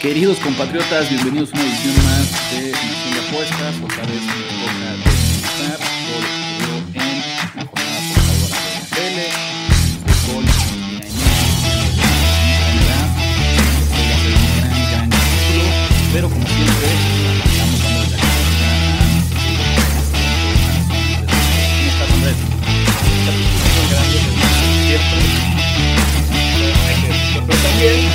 Queridos compatriotas, bienvenidos a una edición más de Nación de Apuestas. Otra vez me todo en la jornada por favor de la ser un gran, gran. Pero como siempre, estamos dando la gracia a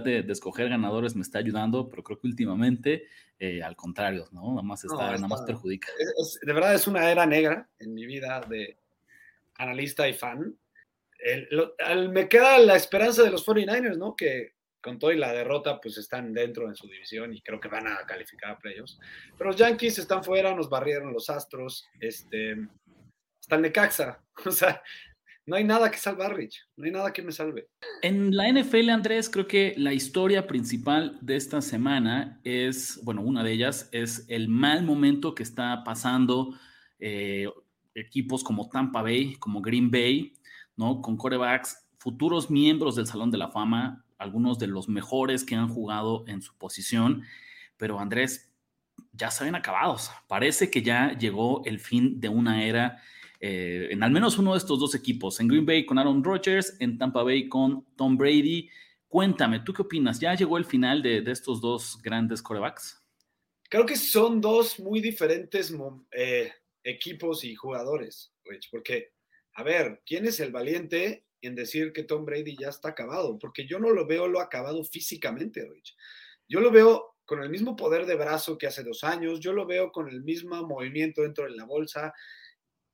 de, de escoger ganadores me está ayudando, pero creo que últimamente, eh, al contrario, ¿no? Nada más, está, No, nada más está- perjudica. Es- de verdad es una era negra en mi vida de analista y fan. El- lo- al- me queda la esperanza de los 49ers, ¿no? Que con todo y la derrota, pues están dentro en su división y creo que van a calificar a playoffs. Pero los Yankees están fuera, nos barrieron los Astros, este, hasta el Necaxa. O sea, no hay nada que salvar, Rich. No hay nada que me salve. En la NFL, Andrés, creo que la historia principal de esta semana es, bueno, una de ellas es el mal momento que está pasando eh, equipos como Tampa Bay, como Green Bay, ¿no? Con corebacks, futuros miembros del Salón de la Fama, algunos de los mejores que han jugado en su posición, pero Andrés, ya se ven acabados. Parece que ya llegó el fin de una era eh, en al menos uno de estos dos equipos, en Green Bay con Aaron Rodgers, en Tampa Bay con Tom Brady. Cuéntame, ¿tú qué opinas? ¿Ya llegó el final de, estos dos grandes corebacks? Creo que son dos muy diferentes eh, equipos y jugadores, Rich, porque, a ver, ¿quién es el valiente en decir que Tom Brady ya está acabado? Porque yo no lo veo lo acabado físicamente, Rich. Yo lo veo con el mismo poder de brazo que hace dos años, yo lo veo con el mismo movimiento dentro de la bolsa.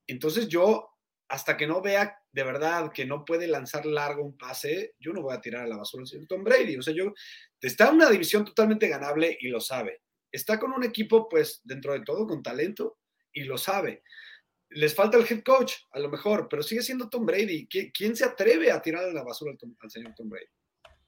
Entonces yo, hasta que no vea de verdad que no puede lanzar largo un pase, yo no voy a tirar a la basura al señor Tom Brady. O sea, yo, está en una división totalmente ganable y lo sabe está con un equipo, pues, dentro de todo, con talento y lo sabe. Les falta el head coach, a lo mejor, pero sigue siendo Tom Brady. ¿Qui- ¿Quién se atreve a tirar a la basura al, al señor Tom Brady?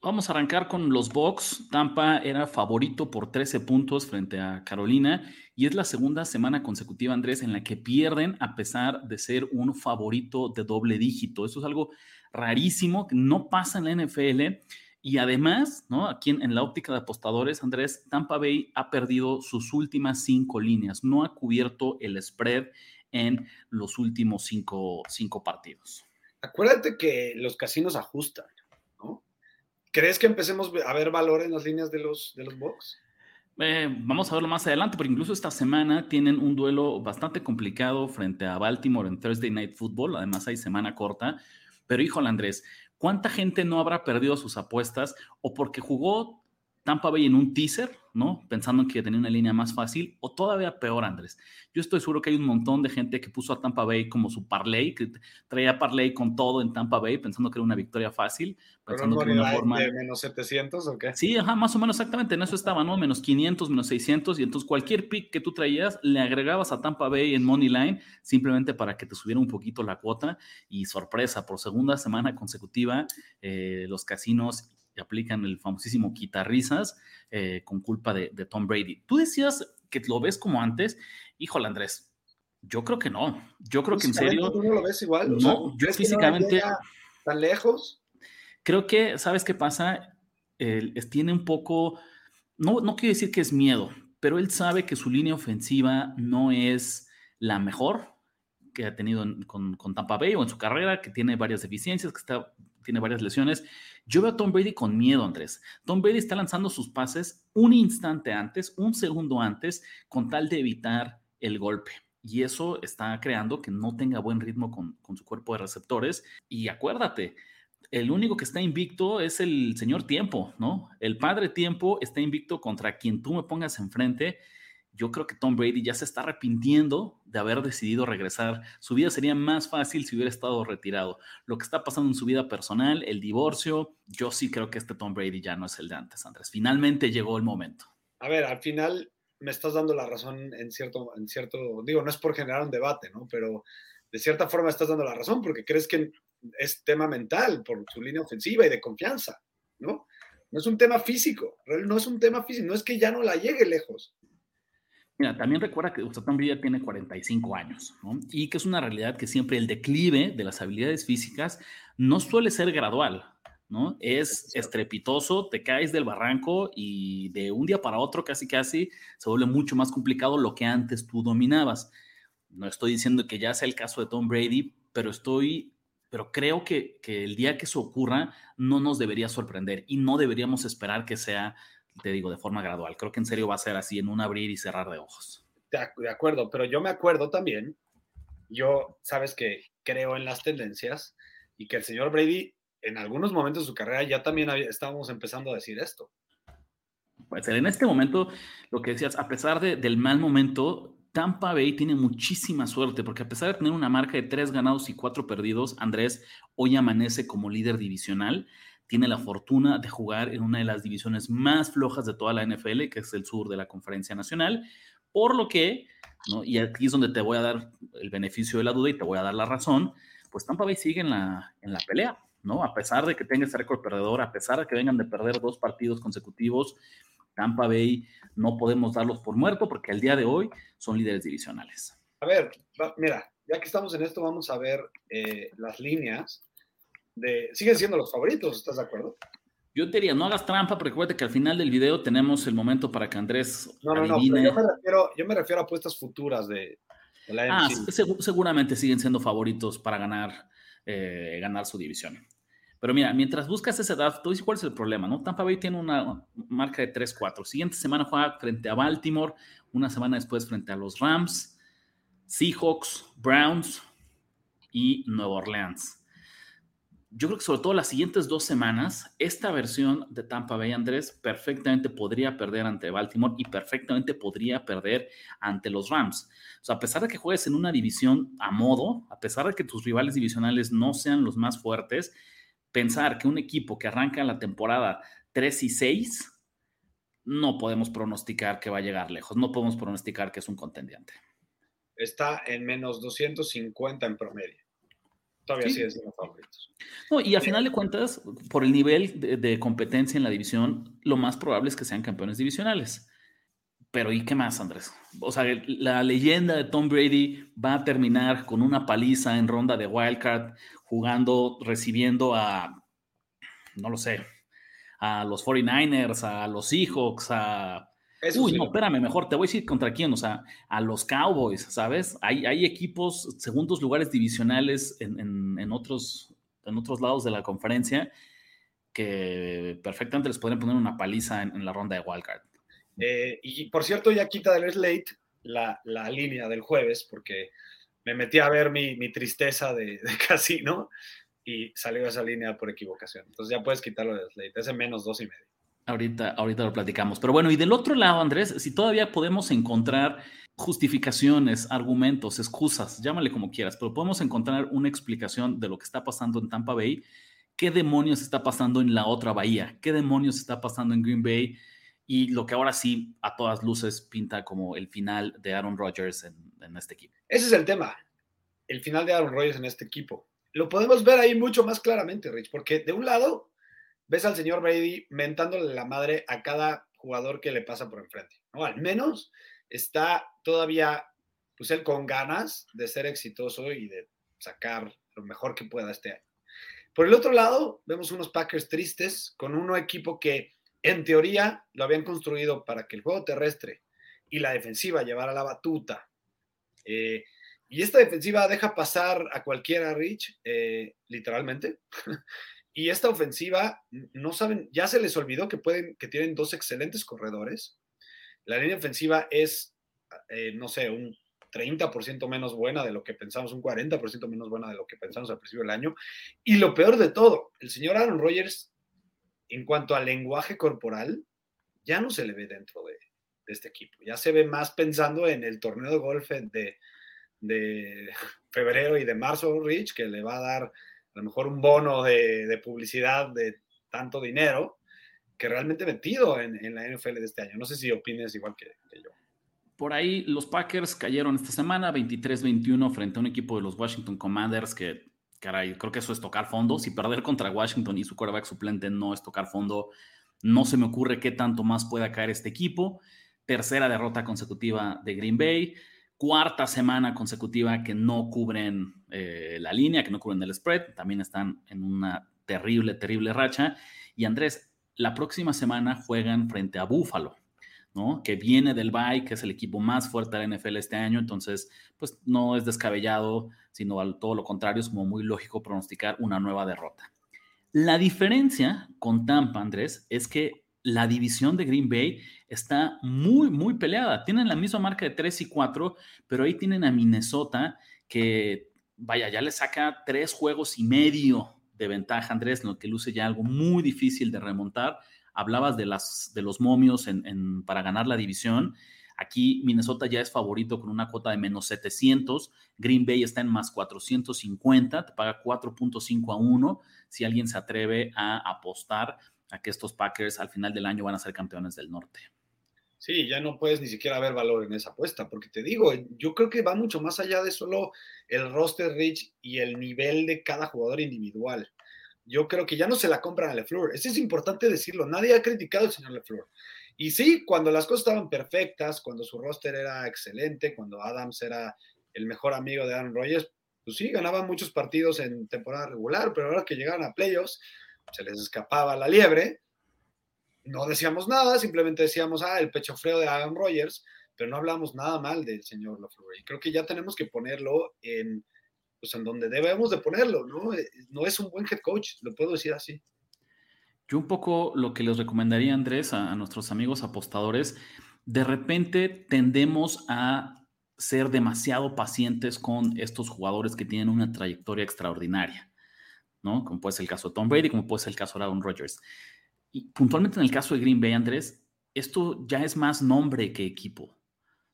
Vamos a arrancar con los Bucks. Tampa era favorito por 13 puntos frente a Carolina y es la segunda semana consecutiva, Andrés, en la que pierden a pesar de ser un favorito de doble dígito. Eso es algo rarísimo, que no pasa en la NFL. Y además, ¿no? Aquí en, la óptica de apostadores, Andrés, Tampa Bay ha perdido sus últimas cinco líneas, no ha cubierto el spread en los últimos cinco, cinco partidos. Acuérdate que los casinos ajustan, ¿no? ¿Crees que empecemos a ver valor en las líneas de los, de los Bucks? Eh, vamos a verlo más adelante, porque incluso esta semana tienen un duelo bastante complicado frente a Baltimore en Thursday Night Football. Además, hay semana corta. Pero, híjole, Andrés, ¿cuánta gente no habrá perdido sus apuestas o porque jugó Tampa Bay en un teaser, ¿no? Pensando en que tenía una línea más fácil, o todavía peor, Andrés. Yo estoy seguro que hay un montón de gente que puso a Tampa Bay como su parlay, que traía parlay con todo en Tampa Bay, pensando que era una victoria fácil, ¿Pero pensando un que era una forma. de menos 700 o qué? Sí, ajá, más o menos exactamente, en eso estaba, ¿no? Menos 500, menos 600, y entonces cualquier pick que tú traías le agregabas a Tampa Bay en Money Line simplemente para que te subiera un poquito la cuota. Y sorpresa, por segunda semana consecutiva, eh, los casinos aplican el famosísimo quitarrisas eh, con culpa de, de Tom Brady. Tú decías que lo ves como antes, híjole, Andrés. Yo creo que no. Yo creo que en serio. ¿Tú no lo ves igual? O No, yo ¿crees que no físicamente- tan lejos? creo que, ¿sabes qué pasa? Él tiene un poco, no, no quiero decir que es miedo, pero él sabe que su línea ofensiva no es la mejor que ha tenido en- con, con Tampa Bay o en su carrera, que tiene varias deficiencias, que está, tiene varias lesiones. Yo veo a Tom Brady con miedo, Andrés. Tom Brady está lanzando sus pases un instante antes, un segundo antes, con tal de evitar el golpe. Y eso está creando que no tenga buen ritmo con, con su cuerpo de receptores. Y acuérdate, el único que está invicto es el señor tiempo, ¿no? El padre tiempo está invicto contra quien tú me pongas enfrente. Yo creo que Tom Brady ya se está arrepintiendo de haber decidido regresar. Su vida sería más fácil si hubiera estado retirado. Lo que está pasando en su vida personal, el divorcio, yo sí creo que este Tom Brady ya no es el de antes, Andrés. Finalmente llegó el momento. A ver, al final me estás dando la razón en cierto, en cierto, digo, no es por generar un debate, ¿no? Pero de cierta forma estás dando la razón porque crees que es tema mental por su línea ofensiva y de confianza, ¿no? No es un tema físico, no es un tema físico, no es que ya no la llegue lejos. Mira, también recuerda que Tom Brady tiene 45 años, ¿no? Y que es una realidad que siempre el declive de las habilidades físicas no suele ser gradual, ¿no? Es estrepitoso, te caes del barranco y de un día para otro casi casi se vuelve mucho más complicado lo que antes tú dominabas. No estoy diciendo que ya sea el caso de Tom Brady, pero estoy pero creo que, el día que eso ocurra no nos debería sorprender y no deberíamos esperar que sea, te digo, de forma gradual. Creo que en serio va a ser así, en un abrir y cerrar de ojos. De, acuerdo, pero yo me acuerdo también, yo, sabes que creo en las tendencias y que el señor Brady en algunos momentos de su carrera ya también estábamos empezando a decir esto. Pues en este momento, lo que decías, a pesar del mal momento, Tampa Bay tiene muchísima suerte porque a pesar de tener una marca de tres ganados y cuatro perdidos, Andrés hoy amanece como líder divisional. Tiene la fortuna de jugar en una de las divisiones más flojas de toda la NFL, que es el sur de la Conferencia Nacional. Por lo que, ¿no? y aquí es donde te voy a dar el beneficio de la duda y te voy a dar la razón, pues Tampa Bay sigue en la, en la pelea, ¿no? A pesar de que tenga ese récord perdedor, a pesar de que vengan de perder dos partidos consecutivos, Tampa Bay no podemos darlos por muerto porque al día de hoy son líderes divisionales. A ver, mira, ya que estamos en esto, vamos a ver eh, las líneas de... Siguen siendo los favoritos, ¿estás de acuerdo? Yo te diría, no hagas trampa, porque recuerda que al final del video tenemos el momento para que Andrés. No, no, no, yo me, refiero, yo me refiero a apuestas futuras de, la Ah, seguramente siguen siendo favoritos para ganar, eh, ganar su división. Pero mira, mientras buscas ese draft, tú dices cuál es el problema, ¿no? Tampa Bay tiene una marca de 3-4. Siguiente semana juega frente a Baltimore, una semana después frente a los Rams, Seahawks, Browns y Nueva Orleans. Yo creo que sobre todo las siguientes dos semanas, esta versión de Tampa Bay, Andrés, perfectamente podría perder ante Baltimore y perfectamente podría perder ante los Rams. O sea, a pesar de que juegues en una división a modo, a pesar de que tus rivales divisionales no sean los más fuertes, pensar que un equipo que arranca la temporada 3 y 6, no podemos pronosticar que va a llegar lejos, no podemos pronosticar que es un contendiente. Está en menos 250 en promedio. Todavía sigue siendo favoritos. No, y a final de cuentas, por el nivel de, competencia en la división, lo más probable es que sean campeones divisionales. Pero ¿y qué más, Andrés? O sea, la leyenda de Tom Brady va a terminar con una paliza en ronda de wildcard, jugando, recibiendo a, no lo sé, a los 49ers, a los Seahawks, a... Uy, no, espérame, mejor te voy a decir contra quién, o sea, a los Cowboys, ¿sabes? Hay, hay equipos, segundos lugares divisionales en, otros, en otros lados de la conferencia que perfectamente les podrían poner una paliza en, la ronda de wildcard. Eh, y por cierto, ya quita del slate la, la línea del jueves, porque me metí a ver mi, tristeza de, casino y salió esa línea por equivocación. Entonces ya puedes quitarlo de Slate, ese menos dos y medio. Ahorita, ahorita lo platicamos. Pero bueno, y del otro lado, Andrés, si todavía podemos encontrar justificaciones, argumentos, excusas, llámale como quieras, pero podemos encontrar una explicación de lo que está pasando en Tampa Bay, qué demonios está pasando en la otra bahía, qué demonios está pasando en Green Bay y lo que ahora sí a todas luces pinta como el final de Aaron Rodgers en, en este equipo. Ese es el tema, el final de Aaron Rodgers en este equipo. Lo podemos ver ahí mucho más claramente, Rich, porque de un lado ves al señor Brady mentándole la madre a cada jugador que le pasa por enfrente, ¿no? Al menos está todavía, pues él con ganas de ser exitoso y de sacar lo mejor que pueda este año. Por el otro lado, vemos unos Packers tristes con un equipo que en teoría lo habían construido para que el juego terrestre y la defensiva llevara la batuta eh, y esta defensiva deja pasar a cualquiera, Rich, eh, literalmente. Y esta ofensiva, no saben, ya se les olvidó que pueden, que tienen dos excelentes corredores. La línea ofensiva es, eh, no sé, un 30% menos buena de lo que pensamos, un 40% menos buena de lo que pensamos al principio del año. Y lo peor de todo, el señor Aaron Rodgers, en cuanto al lenguaje corporal, ya no se le ve dentro de, este equipo. Ya se ve más pensando en el torneo de golf de, febrero y de marzo, Rich, que le va a dar a lo mejor un bono de, publicidad de tanto dinero que realmente metido en, la NFL de este año. No sé si opines igual que yo. Por ahí los Packers cayeron esta semana 23-21 frente a un equipo de los Washington Commanders que, creo que eso es tocar fondo. Si perder contra Washington y su quarterback suplente no es tocar fondo, no se me ocurre qué tanto más pueda caer este equipo. Tercera derrota consecutiva de Green Bay. Cuarta semana consecutiva que no cubren eh, la línea, que no cubren el spread. También están en una terrible, terrible racha. Y Andrés, la próxima semana juegan frente a Buffalo. Que viene del Bay, que es el equipo más fuerte de la NFL este año, entonces, pues no es descabellado, sino al todo lo contrario, es como muy lógico pronosticar una nueva derrota. La diferencia con Tampa, Andrés, es que la división de Green Bay está muy, muy peleada. Tienen la misma marca de 3 y 4, pero ahí tienen a Minnesota que, vaya, ya le saca tres juegos y medio de ventaja, Andrés, lo que luce ya algo muy difícil de remontar hablabas de, las, de los momios en, para ganar la división. Aquí Minnesota ya es favorito con una cuota de menos 700. Green Bay está en más 450, te paga 4.5 a 1 si alguien se atreve a apostar a que estos Packers al final del año van a ser campeones del norte. Sí, ya no puedes ni siquiera ver valor en esa apuesta, porque te digo, yo creo que va mucho más allá de solo el roster rich y el nivel de cada jugador individual yo creo que ya no se la compran a LeFleur. Eso es importante decirlo. Nadie ha criticado al señor LeFleur. Y sí, cuando las cosas estaban perfectas, cuando su roster era excelente, cuando Adams era el mejor amigo de Aaron Rodgers, pues sí, ganaban muchos partidos en temporada regular, pero ahora que llegaban a playoffs, se les escapaba la liebre. No decíamos nada, simplemente decíamos, ah, el pecho frío de Aaron Rodgers, pero no hablamos nada mal del señor LeFleur. Y creo que ya tenemos que ponerlo en pues en donde debemos de ponerlo, ¿no? Eh, no es un buen head coach, lo puedo decir así. Yo un poco lo que les recomendaría, Andrés, a, nuestros amigos apostadores, de repente tendemos a ser demasiado pacientes con estos jugadores que tienen una trayectoria extraordinaria, ¿no? Como puede ser el caso de Tom Brady, como puede ser el caso de Aaron Rodgers. Y puntualmente en el caso de Green Bay, Andrés, esto ya es más nombre que equipo.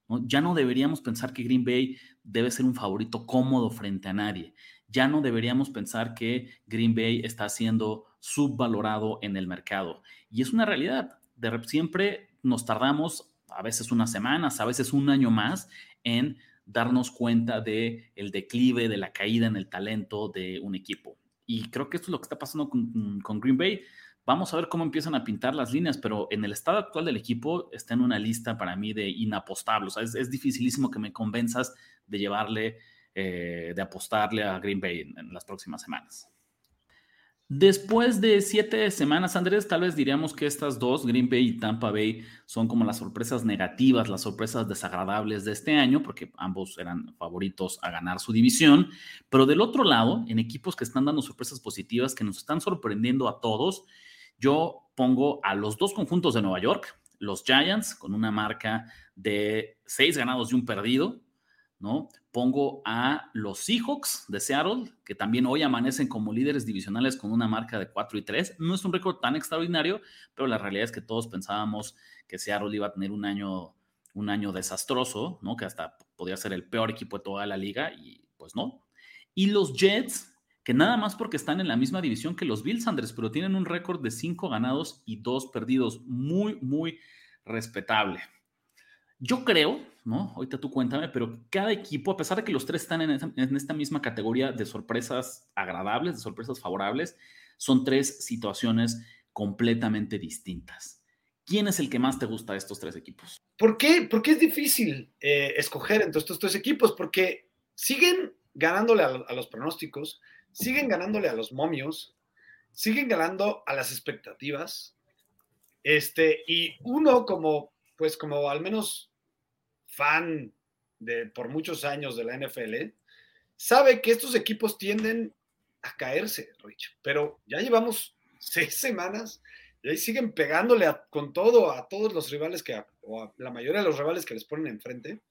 Ya no deberíamos pensar que Green Bay debe ser un favorito cómodo frente a nadie. Ya no deberíamos pensar que Green Bay está siendo subvalorado en el mercado. Y es una realidad. De, siempre nos tardamos a veces unas semanas, a veces un año más en darnos cuenta de el declive, de la caída en el talento de un equipo. Y creo que esto es lo que está pasando con, con Green Bay. Vamos a ver cómo empiezan a pintar las líneas, pero en el estado actual del equipo está en una lista para mí de inapostables. es, dificilísimo que me convenzas de llevarle, eh, de apostarle a Green Bay en, las próximas semanas. Después de siete semanas, Andrés, tal vez diríamos que estas dos, Green Bay y Tampa Bay, son como las sorpresas negativas, las sorpresas desagradables de este año, porque ambos eran favoritos a ganar su división. Pero del otro lado, en equipos que están dando sorpresas positivas, que nos están sorprendiendo a todos, yo pongo a los dos conjuntos de Nueva York, los Giants, con una marca de seis ganados y un perdido, ¿no? Pongo a los Seahawks de Seattle, que también hoy amanecen como líderes divisionales con una marca de 4 y 3. No es un récord tan extraordinario, pero la realidad es que todos pensábamos que Seattle iba a tener un año, un año desastroso, ¿no? Que hasta podría ser el peor equipo de toda la liga y pues no. Y los Jets, que nada más porque están en la misma división que los Bills, Andrés, pero tienen un récord de cinco ganados y dos perdidos. Muy, muy respetable. Yo creo, ¿no? Ahorita tú cuéntame, pero cada equipo, a pesar de que los tres están en, esta misma categoría de sorpresas agradables, de sorpresas favorables, son tres situaciones completamente distintas. ¿Quién es el que más te gusta de estos tres equipos? ¿Por qué? Porque es difícil eh, escoger entre estos tres equipos, porque siguen ganándole a los pronósticos, siguen ganándole a los momios, siguen ganando a las expectativas. Este, y uno como, pues como al menos fan de por muchos años de la NFL, sabe que estos equipos tienden a caerse, Rich. Pero ya llevamos seis semanas y ahí siguen pegándole con todo a todos los rivales que, o a la mayoría de los rivales que les ponen enfrente.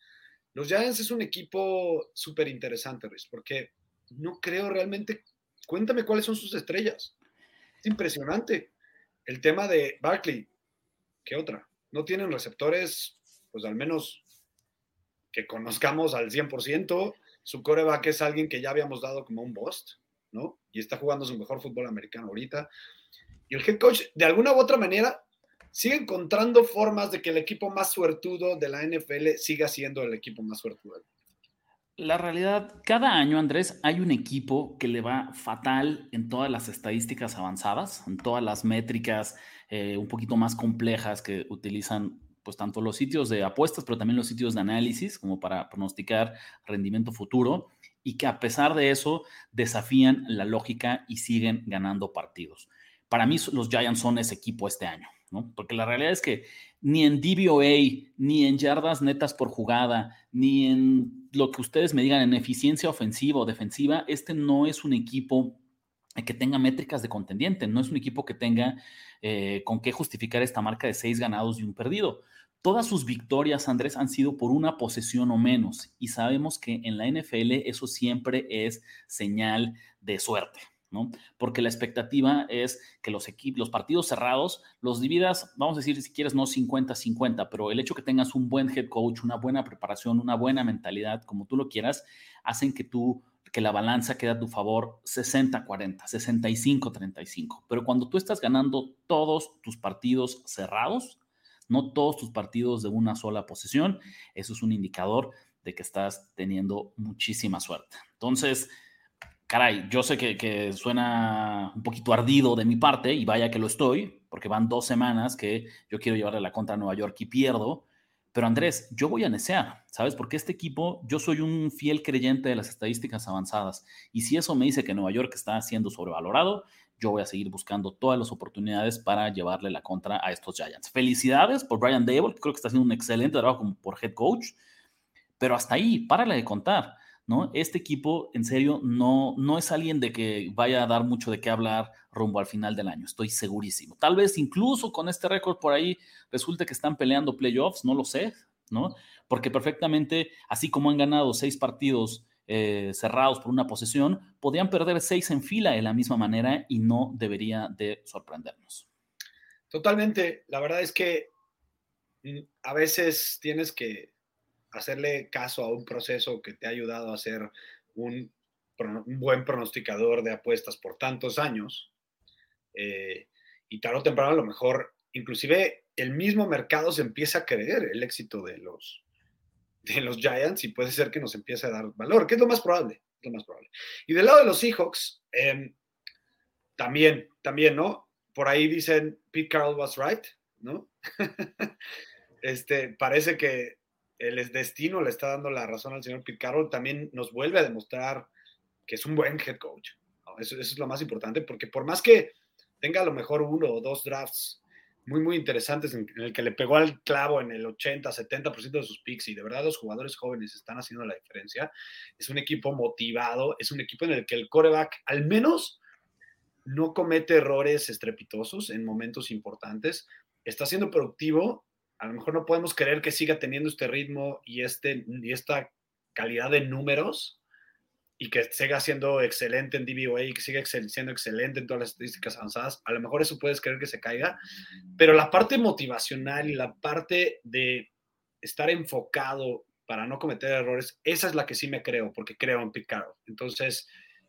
Los Giants es un equipo súper interesante, Rich, porque no creo realmente. Cuéntame cuáles son sus estrellas. Es impresionante. El tema de Barkley, ¿qué otra? No tienen receptores, pues al menos que conozcamos al 100%. Su coreback es alguien que ya habíamos dado como un bust, ¿no? Y está jugando su mejor fútbol americano ahorita. Y el head coach, de alguna u otra manera, sigue encontrando formas de que el equipo más suertudo de la NFL siga siendo el equipo más suertudo. La realidad, cada año, Andrés, hay un equipo que le va fatal en todas las estadísticas avanzadas, en todas las métricas eh, un poquito más complejas que utilizan pues tanto los sitios de apuestas, pero también los sitios de análisis, como para pronosticar rendimiento futuro, y que a pesar de eso desafían la lógica y siguen ganando partidos. Para mí los Giants son ese equipo este año, ¿no? Porque la realidad es que ni en DVOA, ni en yardas netas por jugada, ni en lo que ustedes me digan en eficiencia ofensiva o defensiva, este no es un equipo que tenga métricas de contendiente, no es un equipo que tenga eh, con qué justificar esta marca de seis ganados y un perdido. Todas sus victorias, Andrés, han sido por una posesión o menos y sabemos que en la NFL eso siempre es señal de suerte. ¿no? Porque la expectativa es que los los partidos cerrados, los dividas, vamos a decir, si quieres, no 50-50, pero el hecho que tengas un buen head coach, una buena preparación, una buena mentalidad, como tú lo quieras, hacen que tú que la balanza quede a tu favor 60-40, 65-35. Pero cuando tú estás ganando todos tus partidos cerrados, no todos tus partidos de una sola posesión, eso es un indicador de que estás teniendo muchísima suerte. Entonces, caray, yo sé que, que, suena un poquito ardido de mi parte y vaya que lo estoy, porque van dos semanas que yo quiero llevarle la contra a Nueva York y pierdo, pero Andrés, yo voy a necear, ¿sabes? Porque este equipo, yo soy un fiel creyente de las estadísticas avanzadas. Y si eso me dice que Nueva York está siendo sobrevalorado, yo voy a seguir buscando todas las oportunidades para llevarle la contra a estos Giants. Felicidades por Brian Dable, que creo que está haciendo un excelente trabajo como por head coach. Pero hasta ahí, párale de contar. ¿No? Este equipo, en serio, no, no es alguien de que vaya a dar mucho de qué hablar rumbo al final del año, estoy segurísimo. Tal vez incluso con este récord por ahí resulte que están peleando playoffs, no lo sé, ¿no? Porque perfectamente, así como han ganado seis partidos eh, cerrados por una posesión, podían perder seis en fila de la misma manera y no debería de sorprendernos. Totalmente, la verdad es que mm, a veces tienes que hacerle caso a un proceso que te ha ayudado a ser un, buen pronosticador de apuestas por tantos años. Eh, y tarde o temprano a lo mejor, inclusive el mismo mercado se empieza a creer el éxito de los, de los Giants y puede ser que nos empiece a dar valor, que es lo más probable. Lo más probable. Y del lado de los Seahawks, em, también, también, ¿no? Por ahí dicen, Pete Carroll was right, ¿no? este, parece que el destino le está dando la razón al señor Pete también nos vuelve a demostrar que es un buen head coach. Eso, es lo más importante, porque por más que tenga a lo mejor uno o dos drafts muy, muy interesantes en, el que le pegó al clavo en el 80, 70% de sus picks y de verdad los jugadores jóvenes están haciendo la diferencia. Es un equipo motivado, es un equipo en el que el coreback al menos no comete errores estrepitosos en momentos importantes, está siendo productivo a lo mejor no podemos creer que siga teniendo este ritmo y, este, y esta calidad de números y que siga siendo excelente en DVOA y que siga siendo excelente en todas las estadísticas avanzadas. A lo mejor eso puedes creer que se caiga, pero la parte motivacional y la parte de estar enfocado para no cometer errores, esa es la que sí me creo, porque creo en Pete Entonces,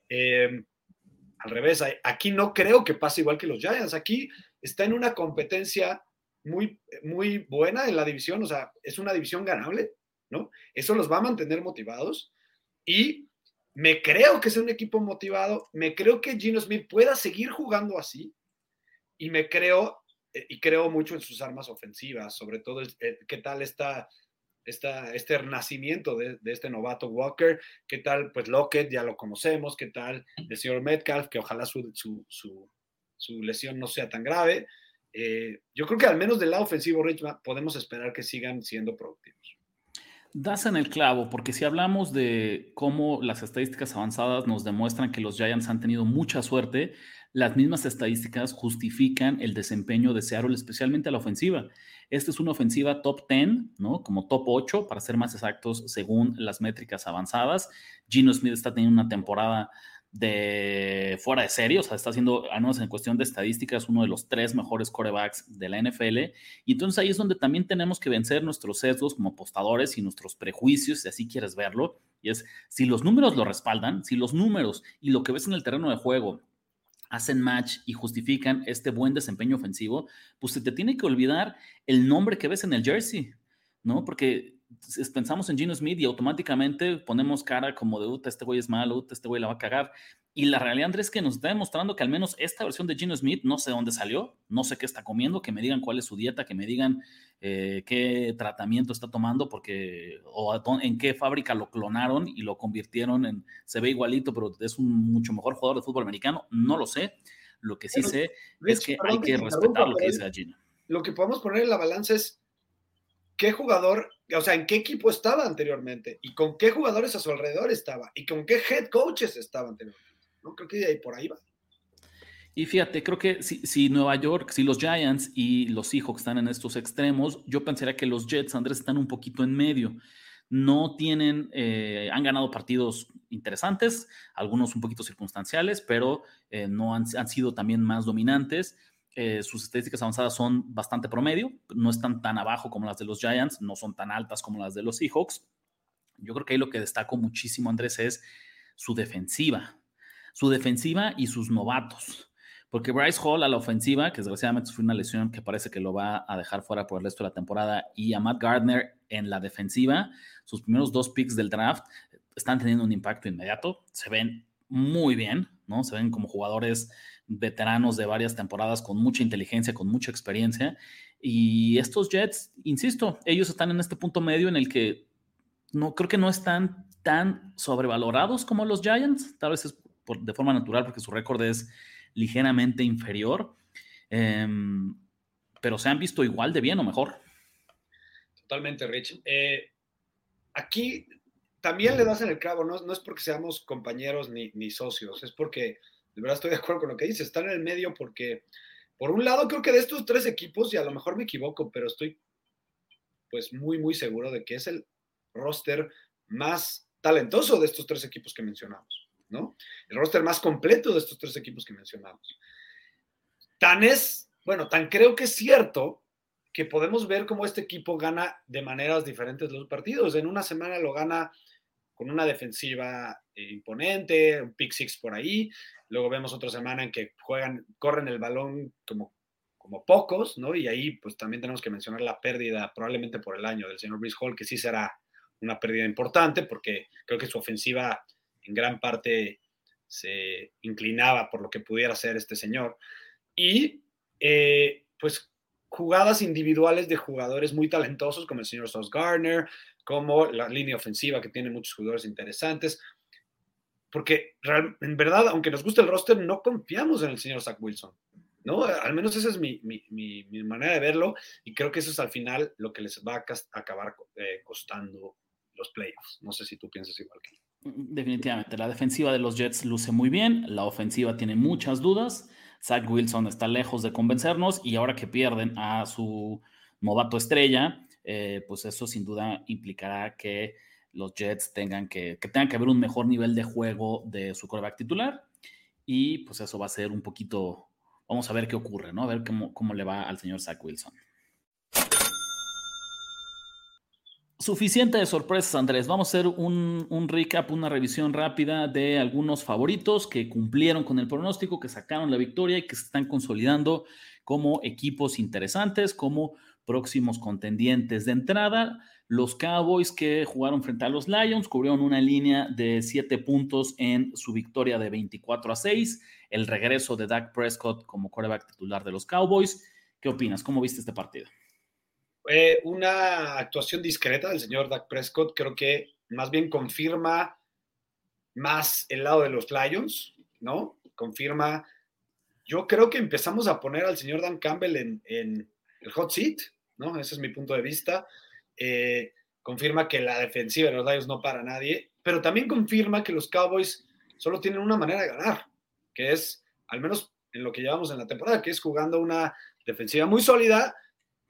eh, al revés, aquí no creo que pase igual que los Giants. Aquí está en una competencia muy, muy buena en la división, o sea, es una división ganable, ¿no? Eso los va a mantener motivados y me creo que es un equipo motivado, me creo que Gino Smith pueda seguir jugando así y me creo, eh, y creo mucho en sus armas ofensivas, sobre todo qué tal está este renacimiento de, este novato Walker, qué tal, pues Lockett, ya lo conocemos, qué tal el señor Metcalf, que ojalá su, su, su lesión no sea tan grave, eh, yo creo que al menos del lado ofensivo, Rich, podemos esperar que sigan siendo productivos. Das en el clavo, porque si hablamos de cómo las estadísticas avanzadas nos demuestran que los Giants han tenido mucha suerte, las mismas estadísticas justifican el desempeño de Seattle, especialmente a la ofensiva. Esta es una ofensiva top 10, ¿no? Como top 8, para ser más exactos, según las métricas avanzadas. Gino Smith está teniendo una temporada de fuera de serie, o sea, está haciendo, al menos en cuestión de estadísticas, uno de los tres mejores corebacks de la NFL. Y entonces ahí es donde también tenemos que vencer nuestros sesgos como apostadores y nuestros prejuicios, si así quieres verlo. Y es, si los números lo respaldan, si los números y lo que ves en el terreno de juego hacen match y justifican este buen desempeño ofensivo, pues se te tiene que olvidar el nombre que ves en el jersey, ¿no? Porque pensamos en Gino Smith y automáticamente ponemos cara como de, Uta, este güey es malo, Uta, este güey la va a cagar. Y la realidad, Andrés, es que nos está demostrando que al menos esta versión de Gino Smith, no sé dónde salió, no sé qué está comiendo, que me digan cuál es su dieta, que me digan eh, qué tratamiento está tomando, porque, o en qué fábrica lo clonaron y lo convirtieron en, se ve igualito, pero es un mucho mejor jugador de fútbol americano, no lo sé. Lo que sí sé es que hay que respetar lo que dice Gino. Lo que podemos poner en la balanza es qué jugador o sea, en qué equipo estaba anteriormente y con qué jugadores a su alrededor estaba y con qué head coaches estaba anteriormente. ¿no? Creo que de ahí por ahí va. Y fíjate, creo que si, Nueva York, si los Giants y los Seahawks están en estos extremos, yo pensaría que los Jets, Andrés, están un poquito en medio. No tienen, eh, han ganado partidos interesantes, algunos un poquito circunstanciales, pero eh, no han, han sido también más dominantes. Eh, sus estadísticas avanzadas son bastante promedio, no están tan abajo como las de los Giants, no son tan altas como las de los Seahawks. Yo creo que ahí lo que destaco muchísimo, Andrés, es su defensiva, su defensiva y sus novatos. Porque Bryce Hall a la ofensiva, que desgraciadamente fue una lesión que parece que lo va a dejar fuera por el resto de la temporada, y a Matt Gardner en la defensiva, sus primeros dos picks del draft están teniendo un impacto inmediato, se ven muy bien, ¿no? Se ven como jugadores veteranos de varias temporadas con mucha inteligencia, con mucha experiencia. Y estos Jets, insisto, ellos están en este punto medio en el que no creo que no están tan sobrevalorados como los Giants, tal vez es de forma natural porque su récord es ligeramente inferior, em, pero se han visto igual de bien o mejor. Totalmente, Rich. Eh, aquí también le das en el clavo, no, no es porque seamos compañeros ni, ni socios, es porque de verdad estoy de acuerdo con lo que dice, están en el medio porque, por un lado, creo que de estos tres equipos, y a lo mejor me equivoco, pero estoy pues muy, muy seguro de que es el roster más talentoso de estos tres equipos que mencionamos, ¿no? El roster más completo de estos tres equipos que mencionamos. Tan es, bueno, tan creo que es cierto que podemos ver cómo este equipo gana de maneras diferentes los partidos. En una semana lo gana con una defensiva eh, imponente, un pick six por ahí. Luego vemos otra semana en que juegan, corren el balón como, como pocos, ¿no? Y ahí pues también tenemos que mencionar la pérdida probablemente por el año del señor Brice Hall, que sí será una pérdida importante porque creo que su ofensiva en gran parte se inclinaba por lo que pudiera ser este señor. Y eh, pues jugadas individuales de jugadores muy talentosos como el señor Sauce Garner, como la línea ofensiva que tiene muchos jugadores interesantes. Porque en verdad, aunque nos guste el roster, no confiamos en el señor Zach Wilson. ¿no? Al menos esa es mi, manera de verlo y creo que eso es al final lo que les va a acabar eh, costando los playoffs. No sé si tú piensas igual que. Definitivamente, la defensiva de los Jets luce muy bien, la ofensiva tiene muchas dudas, Zach Wilson está lejos de convencernos y ahora que pierden a su novato estrella, eh, pues eso sin duda implicará que los Jets tengan que, que tengan que haber un mejor nivel de juego de su quarterback titular. Y pues eso va a ser un poquito, vamos a ver qué ocurre, ¿no? A ver cómo, cómo le va al señor Zach Wilson. Suficiente de sorpresas, Andrés. Vamos a hacer un, un, recap, una revisión rápida de algunos favoritos que cumplieron con el pronóstico, que sacaron la victoria y que se están consolidando como equipos interesantes, como próximos contendientes de entrada. Los Cowboys que jugaron frente a los Lions cubrieron una línea de 7 puntos en su victoria de 24 a 6. El regreso de Dak Prescott como quarterback titular de los Cowboys. ¿Qué opinas? ¿Cómo viste este partido? una actuación discreta del señor Dak Prescott. Creo que más bien confirma más el lado de los Lions, ¿no? Confirma. Yo creo que empezamos a poner al señor Dan Campbell en, en el hot seat ¿no? Ese es mi punto de vista. Eh, confirma que la defensiva de los Lions no para a nadie, pero también confirma que los Cowboys solo tienen una manera de ganar, que es, al menos en lo que llevamos en la temporada, que es jugando una defensiva muy sólida,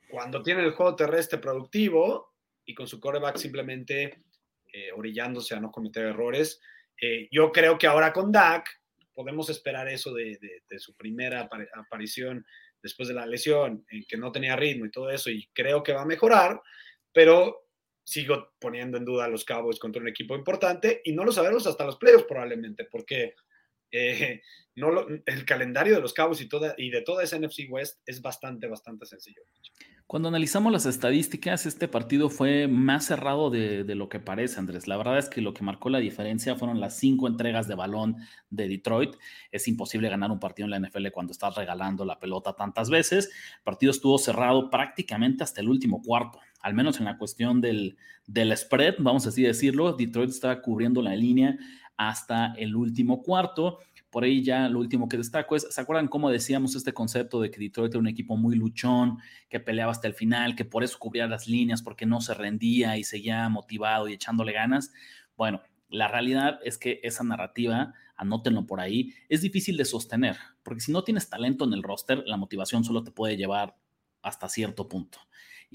cuando tiene el juego terrestre productivo y con su coreback simplemente eh, orillándose a no cometer errores. Eh, yo creo que ahora con Dak podemos esperar eso de, de, su primera aparición después de la lesión, en que no tenía ritmo y todo eso, y creo que va a mejorar, pero sigo poniendo en duda a los Cowboys contra un equipo importante y no lo sabremos hasta los playoffs probablemente, porque eh, no el calendario de los Cowboys y de toda esa NFC West es bastante, bastante sencillo. Cuando analizamos las estadísticas, este partido fue más cerrado de, de, lo que parece, Andrés. La verdad es que lo que marcó la diferencia fueron las cinco entregas de balón de Detroit. Es imposible ganar un partido en la NFL cuando estás regalando la pelota tantas veces. El partido estuvo cerrado prácticamente hasta el último cuarto al menos en la cuestión del, spread, vamos así decirlo, Detroit estaba cubriendo la línea hasta el último cuarto. Por ahí ya lo último que destaco es, ¿se acuerdan cómo decíamos este concepto de que Detroit era un equipo muy luchón, que peleaba hasta el final, que por eso cubría las líneas, porque no se rendía y seguía motivado y echándole ganas? Bueno, la realidad es que esa narrativa, anótenlo por ahí, es difícil de sostener, porque si no tienes talento en el roster, la motivación solo te puede llevar hasta cierto punto.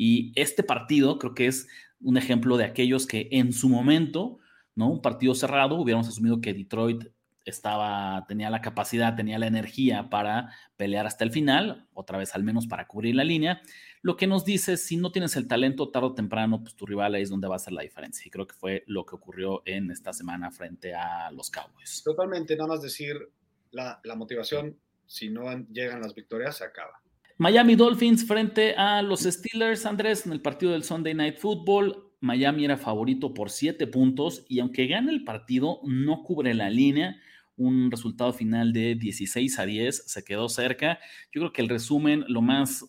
Y este partido creo que es un ejemplo de aquellos que en su momento, ¿no? Un partido cerrado, hubiéramos asumido que Detroit estaba, tenía la capacidad, tenía la energía para pelear hasta el final, otra vez al menos para cubrir la línea. Lo que nos dice, si no tienes el talento tarde o temprano, pues tu rival ahí es donde va a ser la diferencia. Y creo que fue lo que ocurrió en esta semana frente a los Cowboys. Totalmente, nada más decir, la, la motivación, si no llegan las victorias, se acaba. Miami Dolphins frente a los Steelers, Andrés, en el partido del Sunday Night Football. Miami era favorito por siete puntos y aunque gane el partido, no cubre la línea. Un resultado final de 16 a 10 se quedó cerca. Yo creo que el resumen, lo más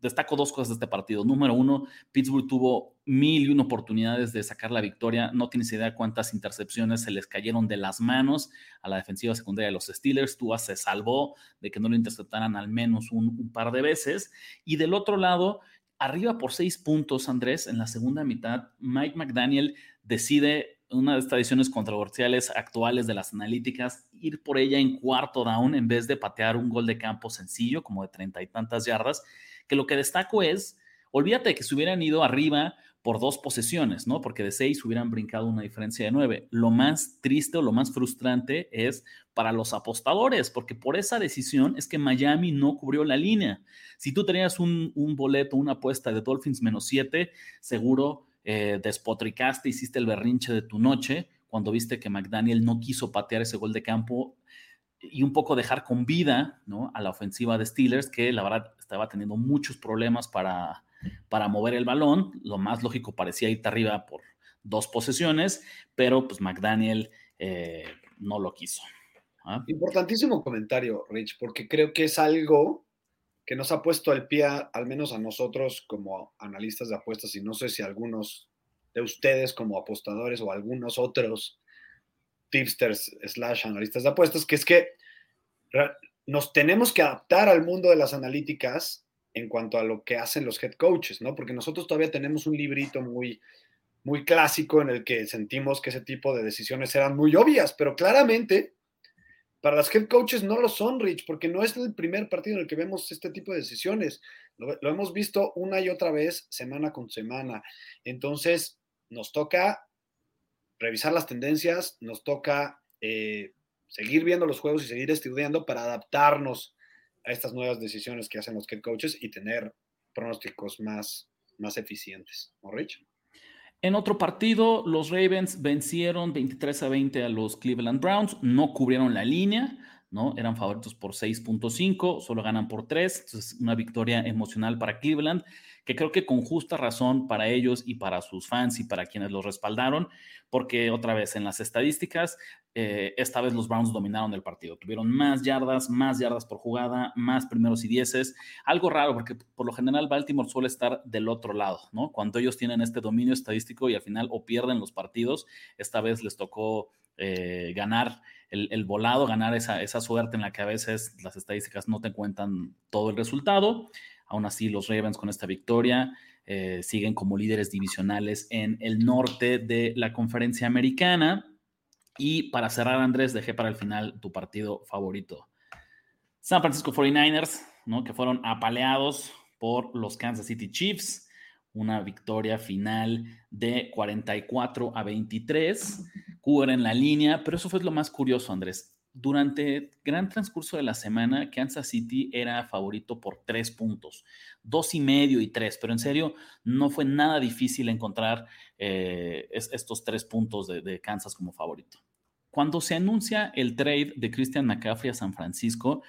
destaco dos cosas de este partido. Número uno, Pittsburgh tuvo mil y una oportunidades de sacar la victoria. No tienes idea cuántas intercepciones se les cayeron de las manos a la defensiva secundaria de los Steelers. Tua se salvó de que no lo interceptaran al menos un, par de veces. Y del otro lado, arriba por seis puntos, Andrés, en la segunda mitad, Mike McDaniel decide una de estas ediciones controversiales actuales de las analíticas, ir por ella en cuarto down en vez de patear un gol de campo sencillo, como de treinta y tantas yardas, que lo que destaco es, olvídate que se hubieran ido arriba por dos posesiones, ¿no? Porque de seis hubieran brincado una diferencia de nueve. Lo más triste o lo más frustrante es para los apostadores, porque por esa decisión es que Miami no cubrió la línea. Si tú tenías un, boleto, una apuesta de Dolphins menos siete, seguro eh, despotricaste, hiciste el berrinche de tu noche cuando viste que McDaniel no quiso patear ese gol de campo y un poco dejar con vida ¿no? a la ofensiva de Steelers, que la verdad estaba teniendo muchos problemas para, para mover el balón. Lo más lógico parecía irte arriba por dos posesiones, pero pues McDaniel eh, no lo quiso. ¿ah? Importantísimo comentario, Rich, porque creo que es algo que nos ha puesto al pie, al menos a nosotros como analistas de apuestas, y no sé si algunos de ustedes como apostadores o algunos otros tipsters slash analistas de apuestas, que es que nos tenemos que adaptar al mundo de las analíticas en cuanto a lo que hacen los head coaches, ¿no? Porque nosotros todavía tenemos un librito muy, muy clásico en el que sentimos que ese tipo de decisiones eran muy obvias, pero claramente para los head coaches no lo son, Rich, porque no es el primer partido en el que vemos este tipo de decisiones. Lo, lo hemos visto una y otra vez, semana con semana. Entonces, nos toca revisar las tendencias, nos toca eh, seguir viendo los juegos y seguir estudiando para adaptarnos a estas nuevas decisiones que hacen los head coaches y tener pronósticos más, más eficientes. En otro partido, los Ravens vencieron 23 a 20 a los Cleveland Browns, no cubrieron la línea, ¿no? Eran favoritos por 6.5, solo ganan por 3, entonces una victoria emocional para Cleveland que creo que con justa razón para ellos y para sus fans y para quienes los respaldaron, porque otra vez en las estadísticas, eh, esta vez los Browns dominaron el partido, tuvieron más yardas, más yardas por jugada, más primeros y dieces, algo raro porque por lo general Baltimore suele estar del otro lado, ¿no? Cuando ellos tienen este dominio estadístico y al final o pierden los partidos, esta vez les tocó eh, ganar el, volado, ganar esa, esa suerte en la que a veces las estadísticas no te cuentan todo el resultado. Aún así, los Ravens con esta victoria eh, siguen como líderes divisionales en el norte de la conferencia americana. Y para cerrar, Andrés, dejé para el final tu partido favorito. San Francisco 49ers, ¿no? que fueron apaleados por los Kansas City Chiefs. Una victoria final de 44 a 23. Cubren en la línea, pero eso fue lo más curioso, Andrés durante gran transcurso de la semana, Kansas City era favorito por tres puntos, dos y medio y tres, pero en serio no fue nada difícil encontrar eh, estos tres puntos de, Kansas como favorito. Cuando se anuncia el trade de Christian McCaffrey a San Francisco,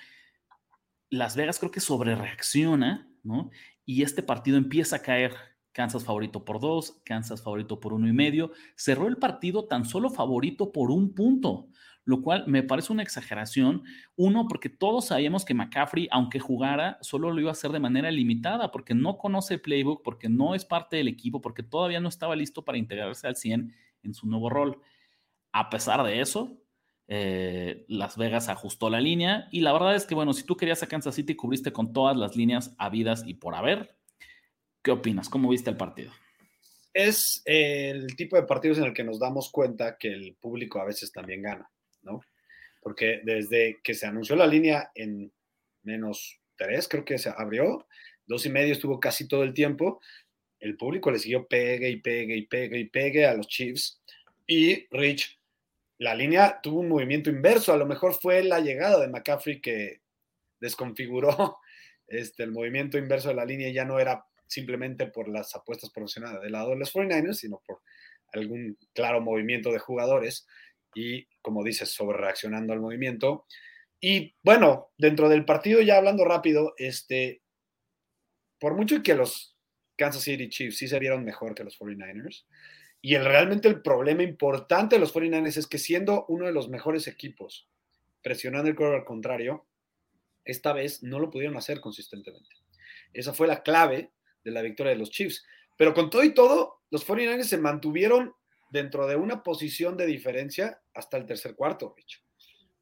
Las Vegas creo que sobre reacciona, ¿no? Y este partido empieza a caer. Kansas favorito por dos, Kansas favorito por uno y medio. Cerró el partido tan solo favorito por un punto lo cual me parece una exageración. Uno, porque todos sabíamos que McCaffrey, aunque jugara, solo lo iba a hacer de manera limitada, porque no conoce el playbook, porque no es parte del equipo, porque todavía no estaba listo para integrarse al 100 en su nuevo rol. A pesar de eso, eh, Las Vegas ajustó la línea y la verdad es que, bueno, si tú querías a Kansas City, cubriste con todas las líneas habidas y por haber. ¿Qué opinas? ¿Cómo viste el partido? Es el tipo de partidos en el que nos damos cuenta que el público a veces también gana. ¿no? Porque desde que se anunció la línea en menos tres, creo que se abrió, dos y medio estuvo casi todo el tiempo, el público le siguió pegue y pegue y pegue y pegue a los Chiefs y Rich, la línea tuvo un movimiento inverso, a lo mejor fue la llegada de McCaffrey que desconfiguró este, el movimiento inverso de la línea, ya no era simplemente por las apuestas profesionales del lado de los 49ers, sino por algún claro movimiento de jugadores y, como dices, sobre reaccionando al movimiento. Y bueno, dentro del partido, ya hablando rápido, este, por mucho que los Kansas City Chiefs sí se vieron mejor que los 49ers, y el, realmente el problema importante de los 49ers es que siendo uno de los mejores equipos, presionando el al contrario, esta vez no lo pudieron hacer consistentemente. Esa fue la clave de la victoria de los Chiefs. Pero con todo y todo, los 49ers se mantuvieron dentro de una posición de diferencia hasta el tercer cuarto, Rich.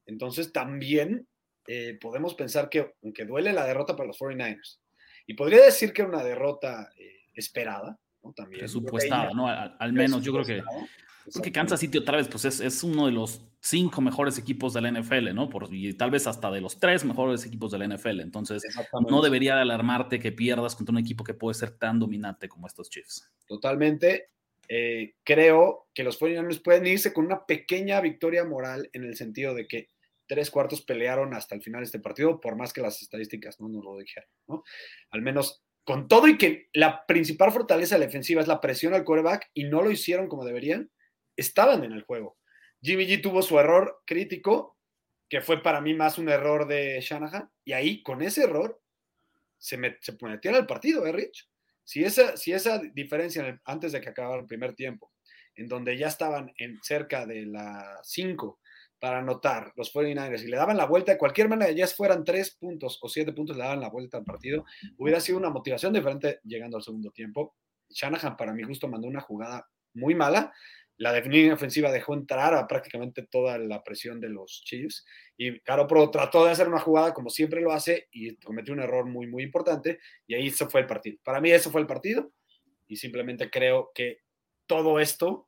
Entonces también eh, podemos pensar que, aunque duele la derrota para los 49ers, y podría decir que era una derrota eh, esperada, ¿no? También. ¿no? Al, menos yo creo que, creo que Kansas City otra vez, pues es, es, uno de los cinco mejores equipos de la NFL, ¿no? Por, y tal vez hasta de los tres mejores equipos de la NFL. Entonces, no debería de alarmarte que pierdas contra un equipo que puede ser tan dominante como estos Chiefs. Totalmente. Eh, creo que los 49ers pueden irse con una pequeña victoria moral en el sentido de que tres cuartos pelearon hasta el final de este partido, por más que las estadísticas no nos lo dijeran, ¿no? Al menos con todo y que la principal fortaleza de la defensiva es la presión al quarterback y no lo hicieron como deberían, estaban en el juego. Jimmy G tuvo su error crítico, que fue para mí más un error de Shanahan, y ahí con ese error se, me, se el partido, ¿eh, Rich? Si esa, si esa diferencia antes de que acabara el primer tiempo, en donde ya estaban en cerca de la 5 para anotar los 49ers y le daban la vuelta de cualquier manera, ya fueran 3 puntos o 7 puntos, le daban la vuelta al partido, hubiera sido una motivación diferente llegando al segundo tiempo. Shanahan, para mi gusto, mandó una jugada muy mala la definición ofensiva dejó entrar a prácticamente toda la presión de los Chiefs y Pro trató de hacer una jugada como siempre lo hace y cometió un error muy, muy importante y ahí se fue el partido. Para mí eso fue el partido y simplemente creo que todo esto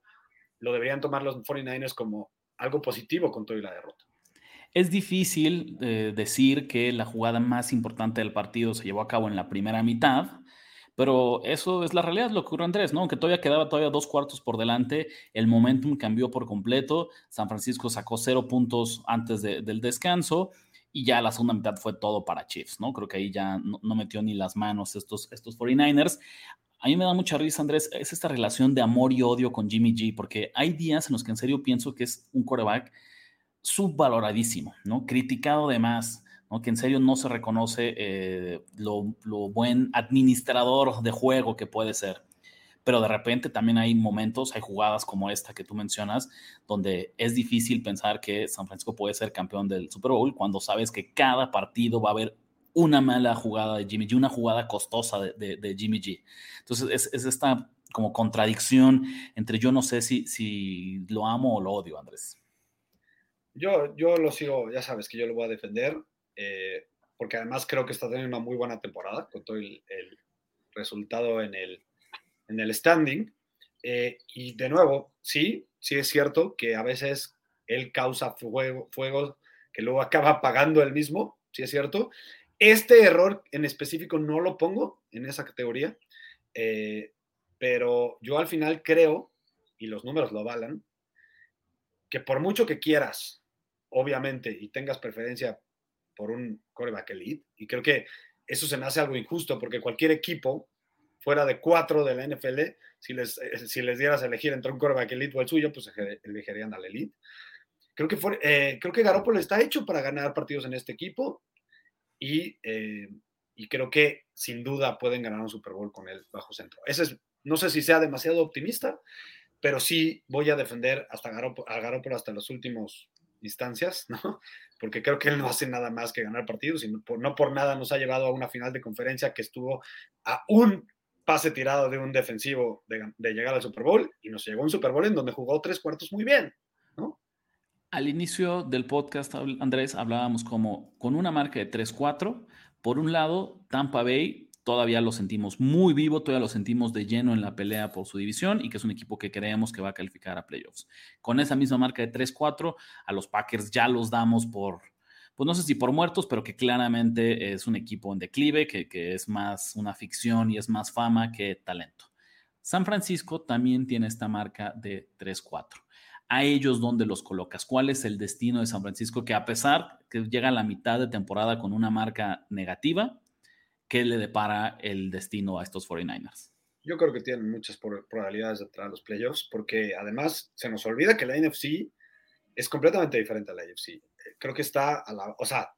lo deberían tomar los 49ers como algo positivo con todo y la derrota. Es difícil eh, decir que la jugada más importante del partido se llevó a cabo en la primera mitad, pero eso es la realidad, lo que ocurrió Andrés, ¿no? Aunque todavía quedaba todavía dos cuartos por delante, el momentum cambió por completo. San Francisco sacó cero puntos antes del descanso y ya la segunda mitad fue todo para Chiefs, ¿no? Creo que ahí ya no, metió ni las manos estos, estos 49ers. A mí me da mucha risa, Andrés, es esta relación de amor y odio con Jimmy G, porque hay días en los que en serio pienso que es un coreback subvaloradísimo, ¿no? Criticado de más que en serio no se reconoce eh, lo, buen administrador de juego que puede ser. Pero de repente también hay momentos, hay jugadas como esta que tú mencionas, donde es difícil pensar que San Francisco puede ser campeón del Super Bowl cuando sabes que cada partido va a haber una mala jugada de Jimmy G, una jugada costosa de, Jimmy G. Entonces es, esta como contradicción entre yo no sé si, si lo amo o lo odio, Andrés. Yo, yo lo sigo, ya sabes que yo lo voy a defender. Eh, porque además creo que está teniendo una muy buena temporada con todo el, resultado en el en el standing. Eh, y de nuevo, sí, sí es cierto que a veces él causa fuego, fuego que luego acaba pagando él mismo, sí es cierto. Este error en específico no lo pongo en esa categoría, eh, pero yo al final creo, y los números lo avalan, que por mucho que quieras, obviamente, y tengas preferencia por un coreback elite, y creo que eso se me hace algo injusto, porque cualquier equipo fuera de cuatro de la NFL, si les, eh, si les dieras a elegir entre un coreback elite o el suyo, pues elegirían al elite. Creo que, eh, creo que Garoppolo está hecho para ganar partidos en este equipo y, eh, y creo que sin duda pueden ganar un Super Bowl con él bajo centro. Ese es, no sé si sea demasiado optimista, pero sí voy a defender hasta a Garoppolo hasta las últimas instancias, ¿no? Porque creo que él no hace nada más que ganar partidos y no por, nada nos ha llevado a una final de conferencia que estuvo a un pase tirado de un defensivo de, llegar al Super Bowl y nos llegó un Super Bowl en donde jugó tres cuartos muy bien. Al inicio del podcast, Andrés, hablábamos como con una marca de 3-4. Por un lado, Tampa Bay todavía lo sentimos muy vivo, todavía lo sentimos de lleno en la pelea por su división y que es un equipo que creemos que va a calificar a playoffs. Con esa misma marca de 3-4, a los Packers ya los damos por, pues no sé si por muertos, pero que claramente es un equipo en declive, que, que es más una ficción y es más fama que talento. San Francisco también tiene esta marca de 3-4 a ellos dónde los colocas? ¿Cuál es el destino de San Francisco que a pesar que llega a la mitad de temporada con una marca negativa, ¿qué le depara el destino a estos 49ers? Yo creo que tienen muchas probabilidades de entrar a los playoffs, porque además se nos olvida que la NFC es completamente diferente a la AFC. Creo que está a la, o sea,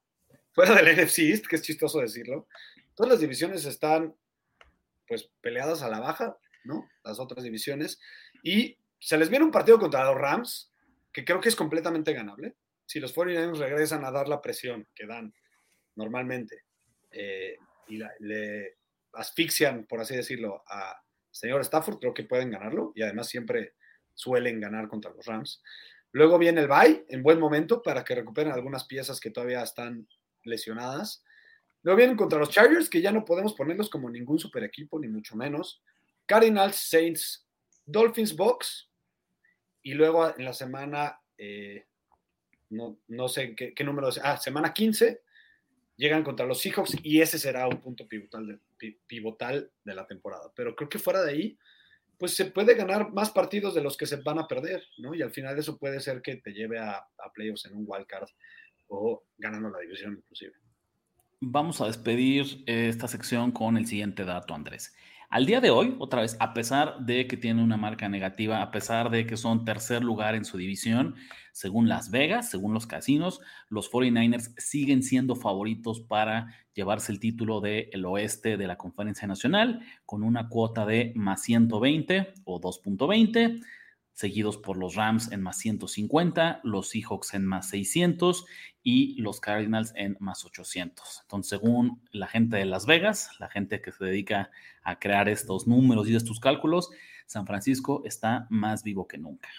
fuera del NFC East, que es chistoso decirlo, todas las divisiones están pues peleadas a la baja, ¿no? Las otras divisiones. Y se les viene un partido contra los Rams, que creo que es completamente ganable. Si los 49ers regresan a dar la presión que dan normalmente, eh, y le asfixian, por así decirlo, a señor Stafford, creo que pueden ganarlo y además siempre suelen ganar contra los Rams. Luego viene el bye en buen momento para que recuperen algunas piezas que todavía están lesionadas. Luego vienen contra los Chargers, que ya no podemos ponerlos como ningún super equipo, ni mucho menos. Cardinals, Saints, Dolphins, Box. Y luego en la semana, eh, no, no, sé qué, número es, ah, semana 15, llegan contra los Seahawks y ese será un punto pivotal de, pivotal de la temporada. Pero creo que fuera de ahí, pues se puede ganar más partidos de los que se van a perder, ¿no? Y al final eso puede ser que te lleve a, a playoffs en un wild card o ganando la división inclusive. Vamos a despedir esta sección con el siguiente dato, Andrés. Al día de hoy, otra vez, a pesar de que tiene una marca negativa, a pesar de que son tercer lugar en su división, según Las Vegas, según los casinos, los 49ers siguen siendo favoritos para llevarse el título del oeste de la Conferencia Nacional con una cuota de más 120 o 2.20 seguidos por los Rams en más 150, los Seahawks en más 600 y los Cardinals en más 800. Entonces, según la gente de Las Vegas, la gente que se dedica a crear estos números y estos cálculos, San Francisco está más vivo que nunca.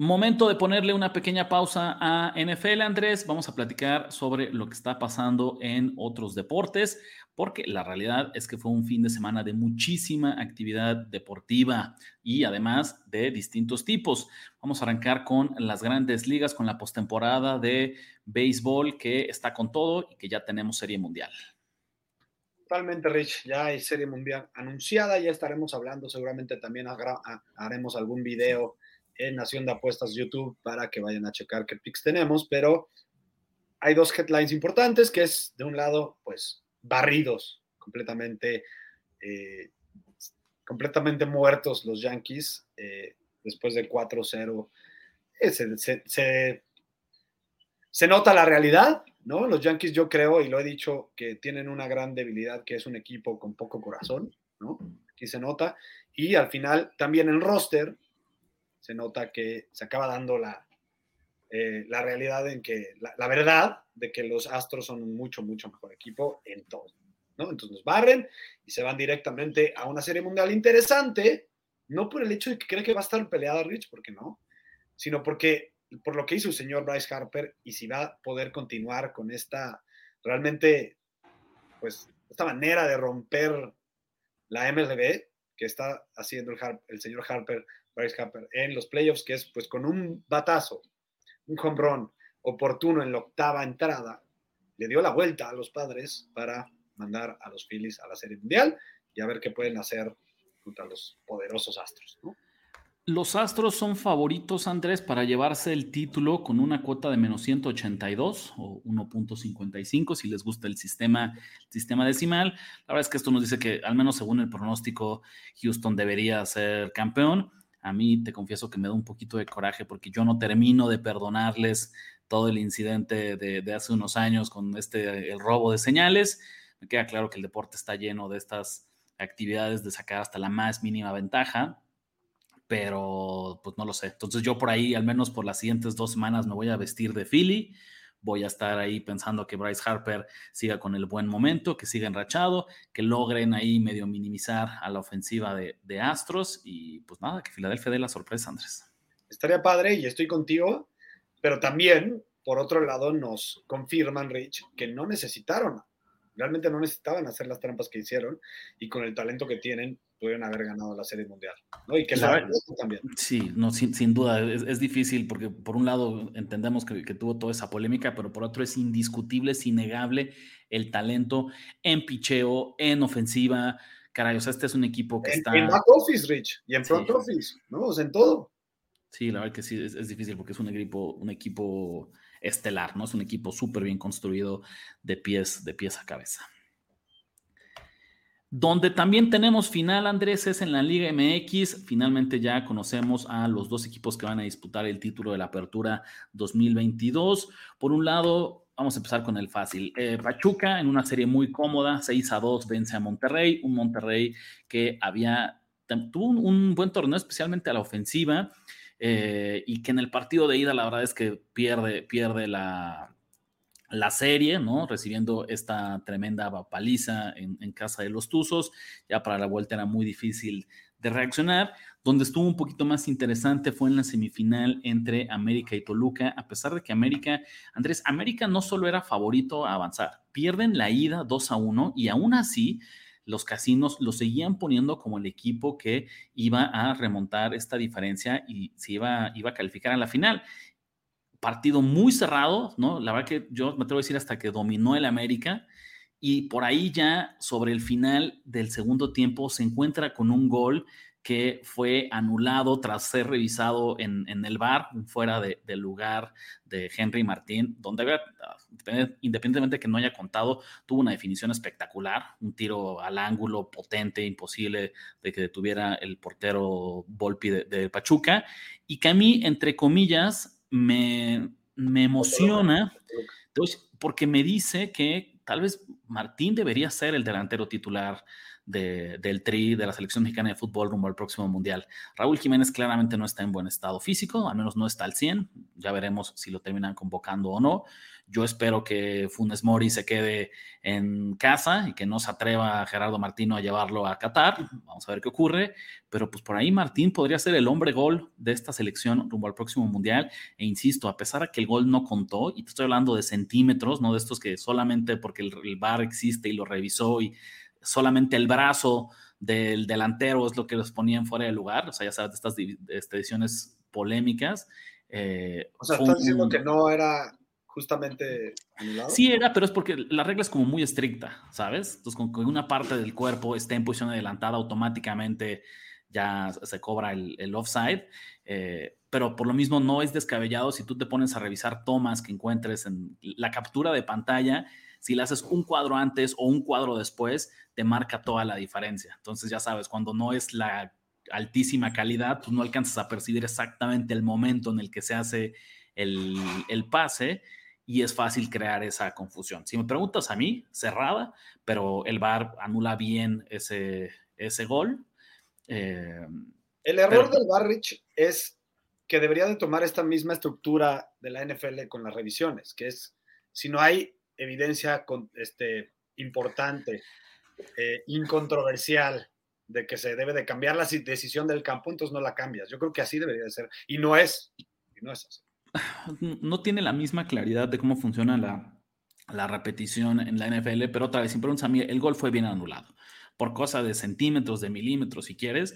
Momento de ponerle una pequeña pausa a NFL, Andrés. Vamos a platicar sobre lo que está pasando en otros deportes porque la realidad es que fue un fin de semana de muchísima actividad deportiva y además de distintos tipos. Vamos a arrancar con las grandes ligas, con la postemporada de béisbol que está con todo y que ya tenemos serie mundial. Totalmente, Rich. Ya hay serie mundial anunciada, ya estaremos hablando, seguramente también haremos algún video en Nación de Apuestas YouTube para que vayan a checar qué picks tenemos, pero hay dos headlines importantes, que es de un lado, pues barridos, completamente, eh, completamente muertos los Yankees eh, después de 4-0. Eh, se, se, nota la realidad, ¿no? Los Yankees yo creo, y lo he dicho, que tienen una gran debilidad, que es un equipo con poco corazón, ¿no? Aquí se nota. Y al final también en roster se nota que se acaba dando la, la realidad en que, la, verdad de que los Astros son un mucho, mucho mejor equipo en todo. ¿no? Entonces nos barren y se van directamente a una serie mundial interesante, no por el hecho de que cree que va a estar peleada Rich, porque no, sino porque por lo que hizo el señor Bryce Harper y si va a poder continuar con esta realmente, pues esta manera de romper la MLB que está haciendo el señor Harper, Bryce Harper, en los playoffs, que es pues con un batazo, un home run oportuno en la octava entrada, le dio la vuelta a los padres para mandar a los Phillies a la Serie Mundial y a ver qué pueden hacer contra los poderosos Astros. Los Astros son favoritos, Andrés, para llevarse el título con una cuota de menos 182 o 1.55 si les gusta el sistema, sistema decimal. La verdad es que esto nos dice que, al menos según el pronóstico, Houston debería ser campeón. A mí te confieso que me da un poquito de coraje porque yo no termino de perdonarles todo el incidente de, de hace unos años con este, el robo de señales. Me queda claro que el deporte está lleno de estas actividades de sacar hasta la más mínima ventaja, pero pues no lo sé. Entonces yo por ahí, al menos por las siguientes dos semanas, me voy a vestir de Philly. Voy a estar ahí pensando que Bryce Harper siga con el buen momento, que siga enrachado, que logren ahí medio minimizar a la ofensiva de, Astros y pues nada, que Filadelfia dé la sorpresa, Andrés. Estaría padre y estoy contigo, pero también, por otro lado, nos confirman, Rich, que no necesitaron realmente no necesitaban hacer las trampas que hicieron y con el talento que tienen pudieron haber ganado la Serie Mundial. ¿no? Y que la también. Sí, no, sin, duda, es, difícil porque por un lado entendemos que, tuvo toda esa polémica, pero por otro es indiscutible, es innegable el talento en picheo, en ofensiva. Caray, o sea, este es un equipo que está... En back office, Rich, y en front office, ¿no? O sea, en todo. Sí, la verdad que sí, es, es difícil porque es un equipo, un equipo estelar, ¿no? Es un equipo súper bien construido de pies, de pies a cabeza. Donde también tenemos final, Andrés, es en la Liga MX. Finalmente ya conocemos a los dos equipos que van a disputar el título de la Apertura 2022. Por un lado, vamos a empezar con el fácil. Eh, Pachuca, en una serie muy cómoda, 6 a 2, vence a Monterrey. Un Monterrey que había, tuvo un buen torneo, especialmente a la ofensiva. Eh, y que en el partido de ida la verdad es que pierde, pierde la, la serie, ¿no? Recibiendo esta tremenda paliza en, casa de los Tuzos. Ya para la vuelta era muy difícil de reaccionar. Donde estuvo un poquito más interesante fue en la semifinal entre América y Toluca, a pesar de que América, Andrés, América no solo era favorito a avanzar, pierden la ida 2 a 1 y aún así los casinos lo seguían poniendo como el equipo que iba a remontar esta diferencia y se iba, iba a calificar a la final. Partido muy cerrado, ¿no? La verdad que yo me atrevo a decir hasta que dominó el América y por ahí ya sobre el final del segundo tiempo se encuentra con un gol que fue anulado tras ser revisado en, el bar, fuera del lugar de Henry Martín, donde independientemente de que no haya contado, tuvo una definición espectacular, un tiro al ángulo potente, imposible de que detuviera el portero Volpi de, Pachuca, y que a mí, entre comillas, me, me emociona, porque me dice que tal vez Martín debería ser el delantero titular del TRI, de la selección mexicana de fútbol rumbo al próximo mundial. Raúl Jiménez claramente no está en buen estado físico, al menos no está al 100. Ya veremos si lo terminan convocando o no. Yo espero que Funes Mori se quede en casa y que no se atreva Gerardo Martino a llevarlo a Qatar. Vamos a ver qué ocurre. Pero pues por ahí Martín podría ser el hombre gol de esta selección rumbo al próximo mundial. E insisto, a pesar de que el gol no contó, y te estoy hablando de centímetros, no de estos que solamente porque el, el VAR existe y lo revisó y solamente el brazo del delantero es lo que los ponían fuera de lugar, o sea, ya sabes, de estas este, decisiones polémicas. Eh, o sea, ¿estás diciendo que no era justamente anulado? Sí era, pero es porque la regla es como muy estricta, ¿sabes? Entonces, con que una parte del cuerpo esté en posición adelantada, automáticamente ya se cobra el, offside. Eh, pero por lo mismo no es descabellado si tú te pones a revisar tomas que encuentres en la captura de pantalla si le haces un cuadro antes o un cuadro después, te marca toda la diferencia. Entonces ya sabes, cuando no es la altísima calidad, tú no alcanzas a percibir exactamente el momento en el que se hace el, pase y es fácil crear esa confusión. Si me preguntas a mí, cerrada, pero el VAR anula bien ese, ese gol. Eh, el error del VAR, Rich, es que debería de tomar esta misma estructura de la NFL con las revisiones, que es si no hay evidencia este, importante, eh, incontroversial, de que se debe de cambiar la decisión del campo, entonces no la cambias. Yo creo que así debería de ser. Y no es. Y no es así. No tiene la misma claridad de cómo funciona la, la repetición en la NFL, pero otra vez, sin preguntas el gol fue bien anulado, por cosa de centímetros, de milímetros, si quieres,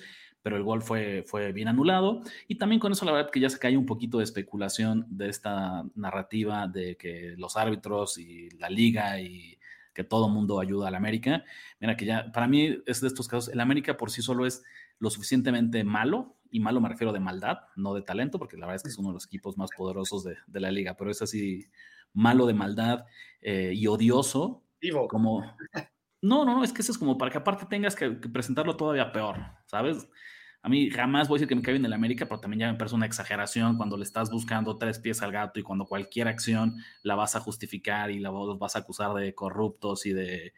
pero el gol fue, fue bien anulado. Y también con eso, la verdad, que ya se cae un poquito de especulación de esta narrativa de que los árbitros y la liga y que todo mundo ayuda al América. Mira que ya, para mí es de estos casos, el América por sí solo es lo suficientemente malo, y malo me refiero de maldad, no de talento, porque la verdad es que es uno de los equipos más poderosos de, de la liga, pero es así malo de maldad eh, y odioso. Vivo. Como, no, no, no, es que eso es como para que aparte tengas que, que presentarlo todavía peor, ¿sabes? A mí jamás voy a decir que me cae bien el América, pero también ya me parece una exageración cuando le estás buscando tres pies al gato y cuando cualquier acción la vas a justificar y la vas a acusar de corruptos y de,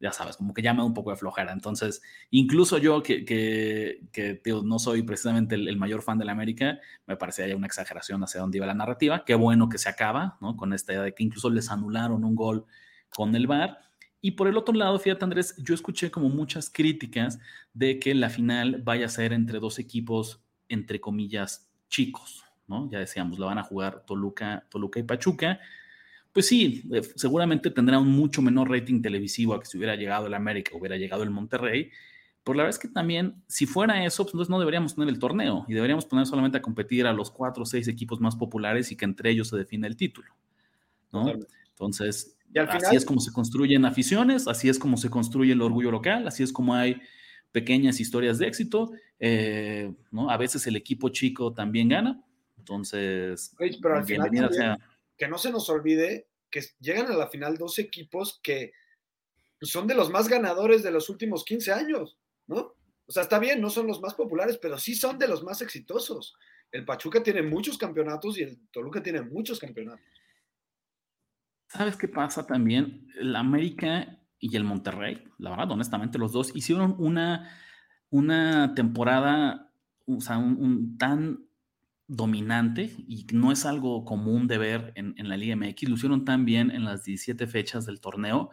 ya sabes, como que ya me un poco de flojera. Entonces, incluso yo que, que, no soy precisamente el, mayor fan de la América, me parece ya una exageración hacia dónde iba la narrativa. Qué bueno que se acaba, ¿no? Con esta idea de que incluso les anularon un gol con el VAR y por el otro lado, fíjate Andrés, yo escuché como muchas críticas de que la final vaya a ser entre dos equipos, entre comillas, chicos, ¿no? Ya decíamos, la van a jugar Toluca, Toluca y Pachuca. Pues sí, eh, seguramente tendrá un mucho menor rating televisivo a que si hubiera llegado el América, hubiera llegado el Monterrey. Pero la verdad es que también, si fuera eso, pues entonces no deberíamos tener el torneo y deberíamos poner solamente a competir a los cuatro o seis equipos más populares y que entre ellos se define el título, ¿no? Entonces, final, así es como se construyen aficiones, así es como se construye el orgullo local, así es como hay pequeñas historias de éxito. Eh, ¿no? A veces el equipo chico también gana. Entonces, pero al final también, sea... que no se nos olvide que llegan a la final dos equipos que son de los más ganadores de los últimos 15 años, ¿no? O sea, está bien, no son los más populares, pero sí son de los más exitosos. El Pachuca tiene muchos campeonatos y el Toluca tiene muchos campeonatos. ¿Sabes qué pasa también? El América y el Monterrey, la verdad, honestamente, los dos hicieron una, una temporada, o sea, un tan dominante y no es algo común de ver en, en, la Liga MX. Lo hicieron tan bien en las 17 fechas del torneo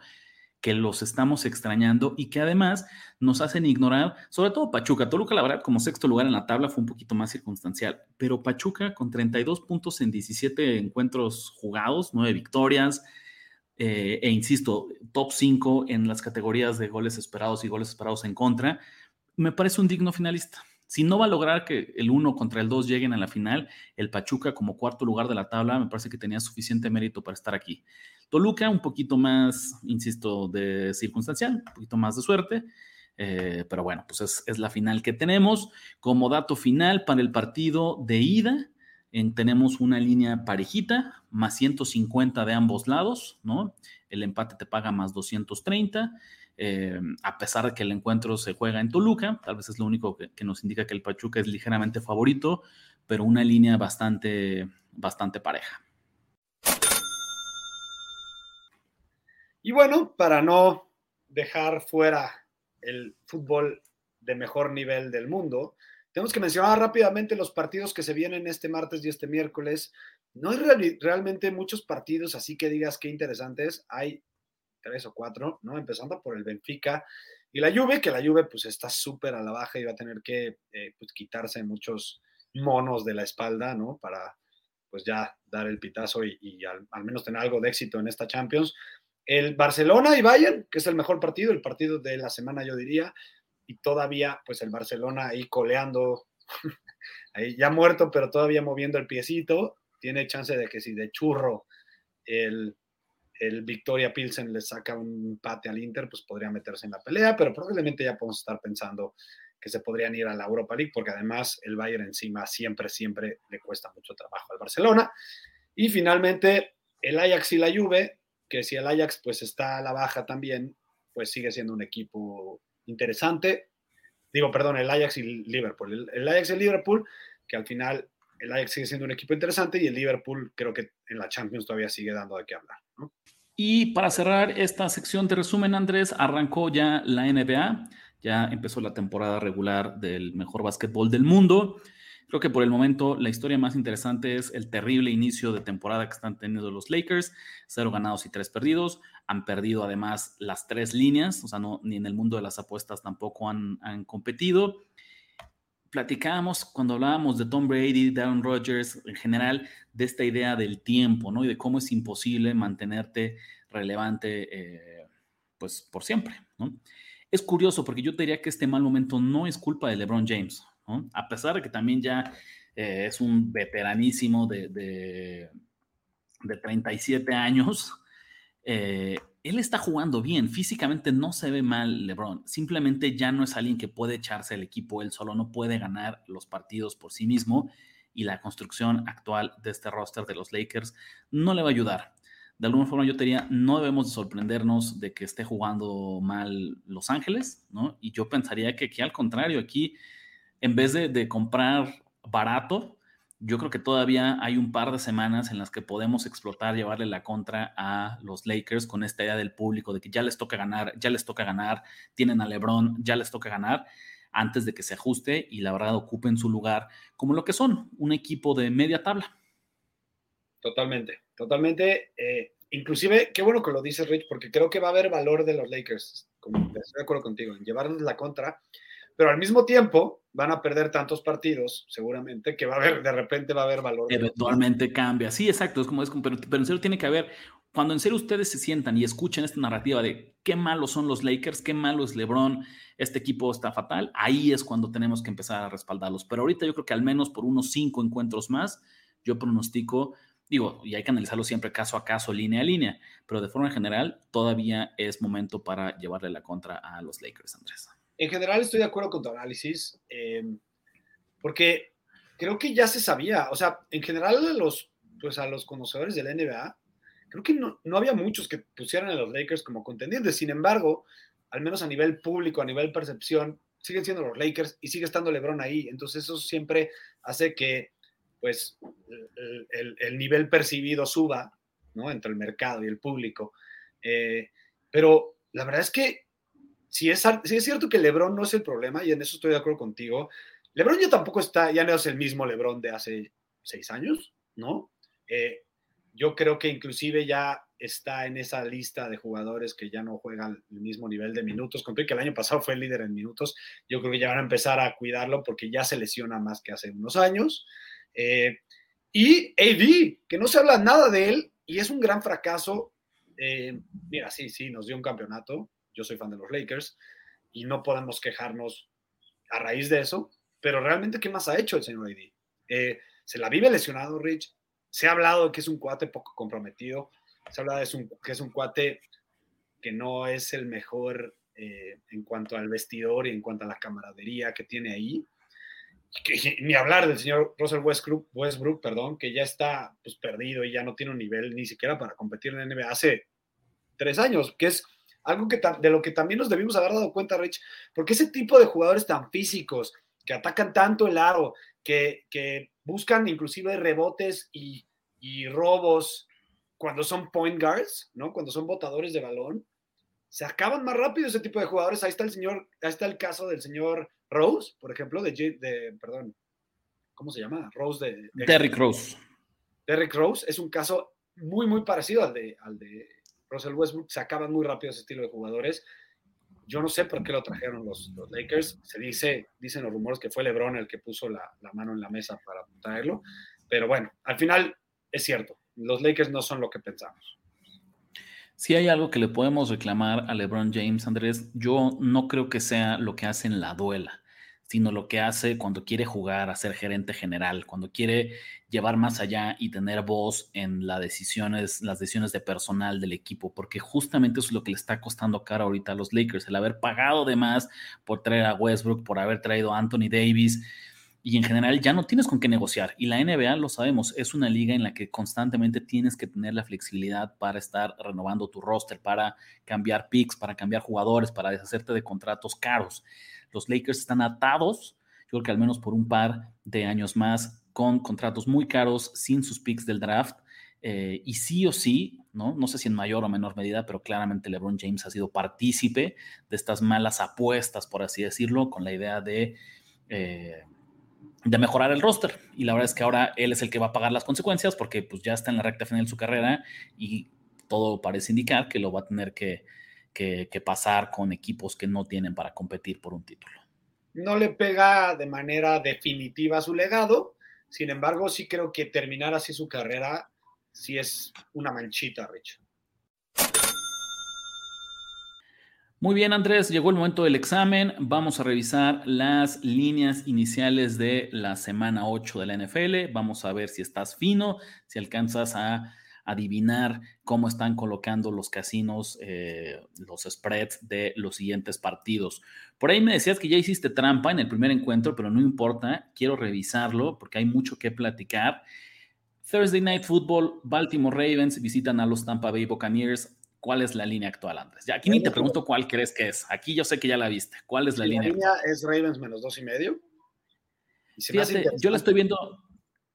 que los estamos extrañando y que además nos hacen ignorar, sobre todo Pachuca. Toluca, la verdad, como sexto lugar en la tabla fue un poquito más circunstancial, pero Pachuca con 32 puntos en 17 encuentros jugados, 9 victorias, eh, e insisto, top 5 en las categorías de goles esperados y goles esperados en contra, me parece un digno finalista. Si no va a lograr que el 1 contra el 2 lleguen a la final, el Pachuca como cuarto lugar de la tabla me parece que tenía suficiente mérito para estar aquí. Toluca un poquito más, insisto, de circunstancial, un poquito más de suerte, eh, pero bueno, pues es, es, la final que tenemos. Como dato final para el partido de ida, en, tenemos una línea parejita, más 150 de ambos lados, ¿no? El empate te paga más 230. Eh, a pesar de que el encuentro se juega en Toluca, tal vez es lo único que, nos indica que el Pachuca es ligeramente favorito, pero una línea bastante, bastante pareja. Y bueno, para no dejar fuera el fútbol de mejor nivel del mundo, tenemos que mencionar rápidamente los partidos que se vienen este martes y este miércoles. No hay real, realmente muchos partidos, así que digas qué interesantes. Hay tres o cuatro, ¿no? Empezando por el Benfica y la Juve, que la Juve pues está súper a la baja y va a tener que eh, pues, quitarse muchos monos de la espalda, ¿no? Para pues ya dar el pitazo y, al, al, menos tener algo de éxito en esta Champions el Barcelona y Bayern, que es el mejor partido, el partido de la semana yo diría, y todavía pues el Barcelona ahí coleando, ahí ya muerto, pero todavía moviendo el piecito, tiene chance de que si de churro el, el Victoria Pilsen le saca un pate al Inter, pues podría meterse en la pelea, pero probablemente ya podemos estar pensando que se podrían ir a la Europa League, porque además el Bayern encima siempre, siempre le cuesta mucho trabajo al Barcelona. Y finalmente el Ajax y la Juve, que si el Ajax pues está a la baja también, pues sigue siendo un equipo interesante. Digo, perdón, el Ajax y Liverpool. El, el Ajax y Liverpool, que al final el Ajax sigue siendo un equipo interesante y el Liverpool creo que en la Champions todavía sigue dando de qué hablar. Y para cerrar esta sección de resumen, Andrés, arrancó ya la NBA, ya empezó la temporada regular del mejor básquetbol del mundo. Creo que por el momento la historia más interesante es el terrible inicio de temporada que están teniendo los Lakers, cero ganados y tres perdidos. Han perdido además las tres líneas, o sea, no, ni en el mundo de las apuestas tampoco han, han competido. Platicábamos cuando hablábamos de Tom Brady, Darren Rodgers, en general, de esta idea del tiempo, ¿no? Y de cómo es imposible mantenerte relevante, eh, pues, por siempre, ¿no? Es curioso porque yo te diría que este mal momento no es culpa de LeBron James, ¿no? A pesar de que también ya eh, es un veteranísimo de, de, de 37 años, eh, él está jugando bien, físicamente no se ve mal LeBron, simplemente ya no es alguien que puede echarse el equipo él solo, no puede ganar los partidos por sí mismo y la construcción actual de este roster de los Lakers no le va a ayudar. De alguna forma yo te diría, no debemos sorprendernos de que esté jugando mal Los Ángeles, ¿no? Y yo pensaría que aquí al contrario, aquí en vez de, de comprar barato, yo creo que todavía hay un par de semanas en las que podemos explotar, llevarle la contra a los Lakers con esta idea del público de que ya les toca ganar, ya les toca ganar, tienen a LeBron, ya les toca ganar antes de que se ajuste y la verdad ocupen su lugar como lo que son, un equipo de media tabla. Totalmente, totalmente. Eh, inclusive, qué bueno que lo dices, Rich, porque creo que va a haber valor de los Lakers, estoy de acuerdo contigo, en llevarnos la contra pero al mismo tiempo van a perder tantos partidos, seguramente, que va a haber, de repente va a haber valor. Eventualmente cambia. Sí, exacto, es como es, pero, pero en serio tiene que haber, cuando en serio ustedes se sientan y escuchen esta narrativa de qué malos son los Lakers, qué malo es LeBron, este equipo está fatal, ahí es cuando tenemos que empezar a respaldarlos. Pero ahorita yo creo que al menos por unos cinco encuentros más, yo pronostico digo, y hay que analizarlo siempre caso a caso, línea a línea, pero de forma general todavía es momento para llevarle la contra a los Lakers, Andrés en general estoy de acuerdo con tu análisis, eh, porque creo que ya se sabía, o sea, en general a los, pues conocedores de la NBA, creo que no, no había muchos que pusieran a los Lakers como contendientes, sin embargo, al menos a nivel público, a nivel percepción, siguen siendo los Lakers y sigue estando LeBron ahí, entonces eso siempre hace que pues el, el, nivel percibido suba, ¿no? Entre el mercado y el público. Eh, pero la verdad es que si es, es cierto que LeBron no es el problema, y en eso estoy de acuerdo contigo, LeBron ya tampoco está, ya no es el mismo LeBron de hace seis años, ¿no? Eh, yo creo que inclusive ya está en esa lista de jugadores que ya no juegan el mismo nivel de minutos, con que el año pasado fue el líder en minutos, yo creo que ya van a empezar a cuidarlo porque ya se lesiona más que hace unos años. Eh, y AD, que no se habla nada de él y es un gran fracaso. Eh, mira, sí, sí, nos dio un campeonato, yo soy fan de los Lakers y no podemos quejarnos a raíz de eso, pero realmente, ¿qué más ha hecho el señor AD? Eh, se la vive lesionado, Rich. Se ha hablado de que es un cuate poco comprometido. Se ha hablado de que es un cuate que no es el mejor eh, en cuanto al vestidor y en cuanto a la camaradería que tiene ahí. ni hablar del señor Russell Westbrook, Westbrook, perdón, que ya está pues, perdido y ya no tiene un nivel ni siquiera para competir en la NBA hace tres años, que es algo que de lo que también nos debimos haber dado cuenta, Rich, porque ese tipo de jugadores tan físicos, que atacan tanto el aro, que, que buscan inclusive rebotes y, y, robos cuando son point guards, ¿no? Cuando son botadores de balón, se acaban más rápido ese tipo de jugadores. Ahí está el señor, ahí está el caso del señor Rose, por ejemplo, de, de perdón, ¿cómo se llama? Rose de, de Derrick Rose. Derrick Rose es un caso muy, muy parecido al de, al de Russell Westbrook se acaban muy rápido ese estilo de jugadores. Yo no sé por qué lo trajeron los, Lakers. Se dice, dicen los rumores que fue LeBron el que puso la, mano en la mesa para traerlo. Pero bueno, al final es cierto. Los Lakers no son lo que pensamos. Si hay algo que le podemos reclamar a LeBron James, Andrés, yo no creo que sea lo que hace en la duela sino lo que hace cuando quiere jugar a ser gerente general, cuando quiere llevar más allá y tener voz en las decisiones, las decisiones de personal del equipo, porque justamente eso es lo que le está costando cara ahorita a los Lakers, el haber pagado de más por traer a Westbrook, por haber traído a Anthony Davis. Y en general ya no tienes con qué negociar. Y la NBA, lo sabemos, es una liga en la que constantemente tienes que tener la flexibilidad para estar renovando tu roster, para cambiar picks, para cambiar jugadores, para deshacerte de contratos caros. Los Lakers están atados, yo creo que al menos por un par de años más, con contratos muy caros, sin sus picks del draft. Eh, y sí o sí, ¿no? no sé si en mayor o menor medida, pero claramente LeBron James ha sido partícipe de estas malas apuestas, por así decirlo, con la idea de, eh, de mejorar el roster. Y la verdad es que ahora él es el que va a pagar las consecuencias porque pues, ya está en la recta final de su carrera y todo parece indicar que lo va a tener que, que, pasar con equipos que no tienen para competir por un título. no le pega de manera definitiva su legado. Sin embargo, sí creo que terminar así su carrera sí es una manchita, Rich. Muy bien, Andrés, llegó el momento del examen. Vamos a revisar las líneas iniciales de la semana 8 de la NFL. Vamos a ver si estás fino, si alcanzas a adivinar cómo están colocando los casinos, eh, los spreads de los siguientes partidos. Por ahí me decías que ya hiciste trampa en el primer encuentro, pero no importa, quiero revisarlo porque hay mucho que platicar. Thursday Night Football, Baltimore Ravens visitan a los Tampa Bay Buccaneers. ¿Cuál es la línea actual, Andrés? Ya aquí ni te pregunto cuál crees que es. Aquí yo sé que ya la viste. ¿Cuál es la línea? La línea es Ravens menos dos y medio. Fíjate, yo la estoy viendo,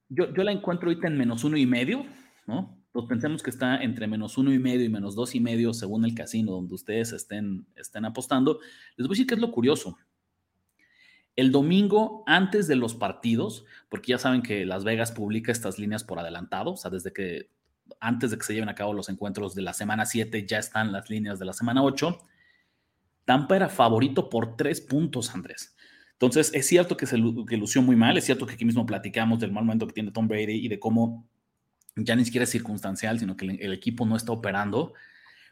yo, yo la encuentro ahorita en menos uno y medio, ¿no? Pues pensemos que está entre menos uno y medio y menos dos y medio según el casino donde ustedes estén, estén apostando. Les voy a decir qué es lo curioso. El domingo, antes de los partidos, porque ya saben que Las Vegas publica estas líneas por adelantado, o sea, desde que antes de que se lleven a cabo los encuentros de la semana 7, ya están las líneas de la semana 8. Tampa era favorito por tres puntos, Andrés. Entonces, es cierto que se que lució muy mal, es cierto que aquí mismo platicamos del mal momento que tiene Tom Brady y de cómo ya ni siquiera es circunstancial, sino que el, equipo no está operando,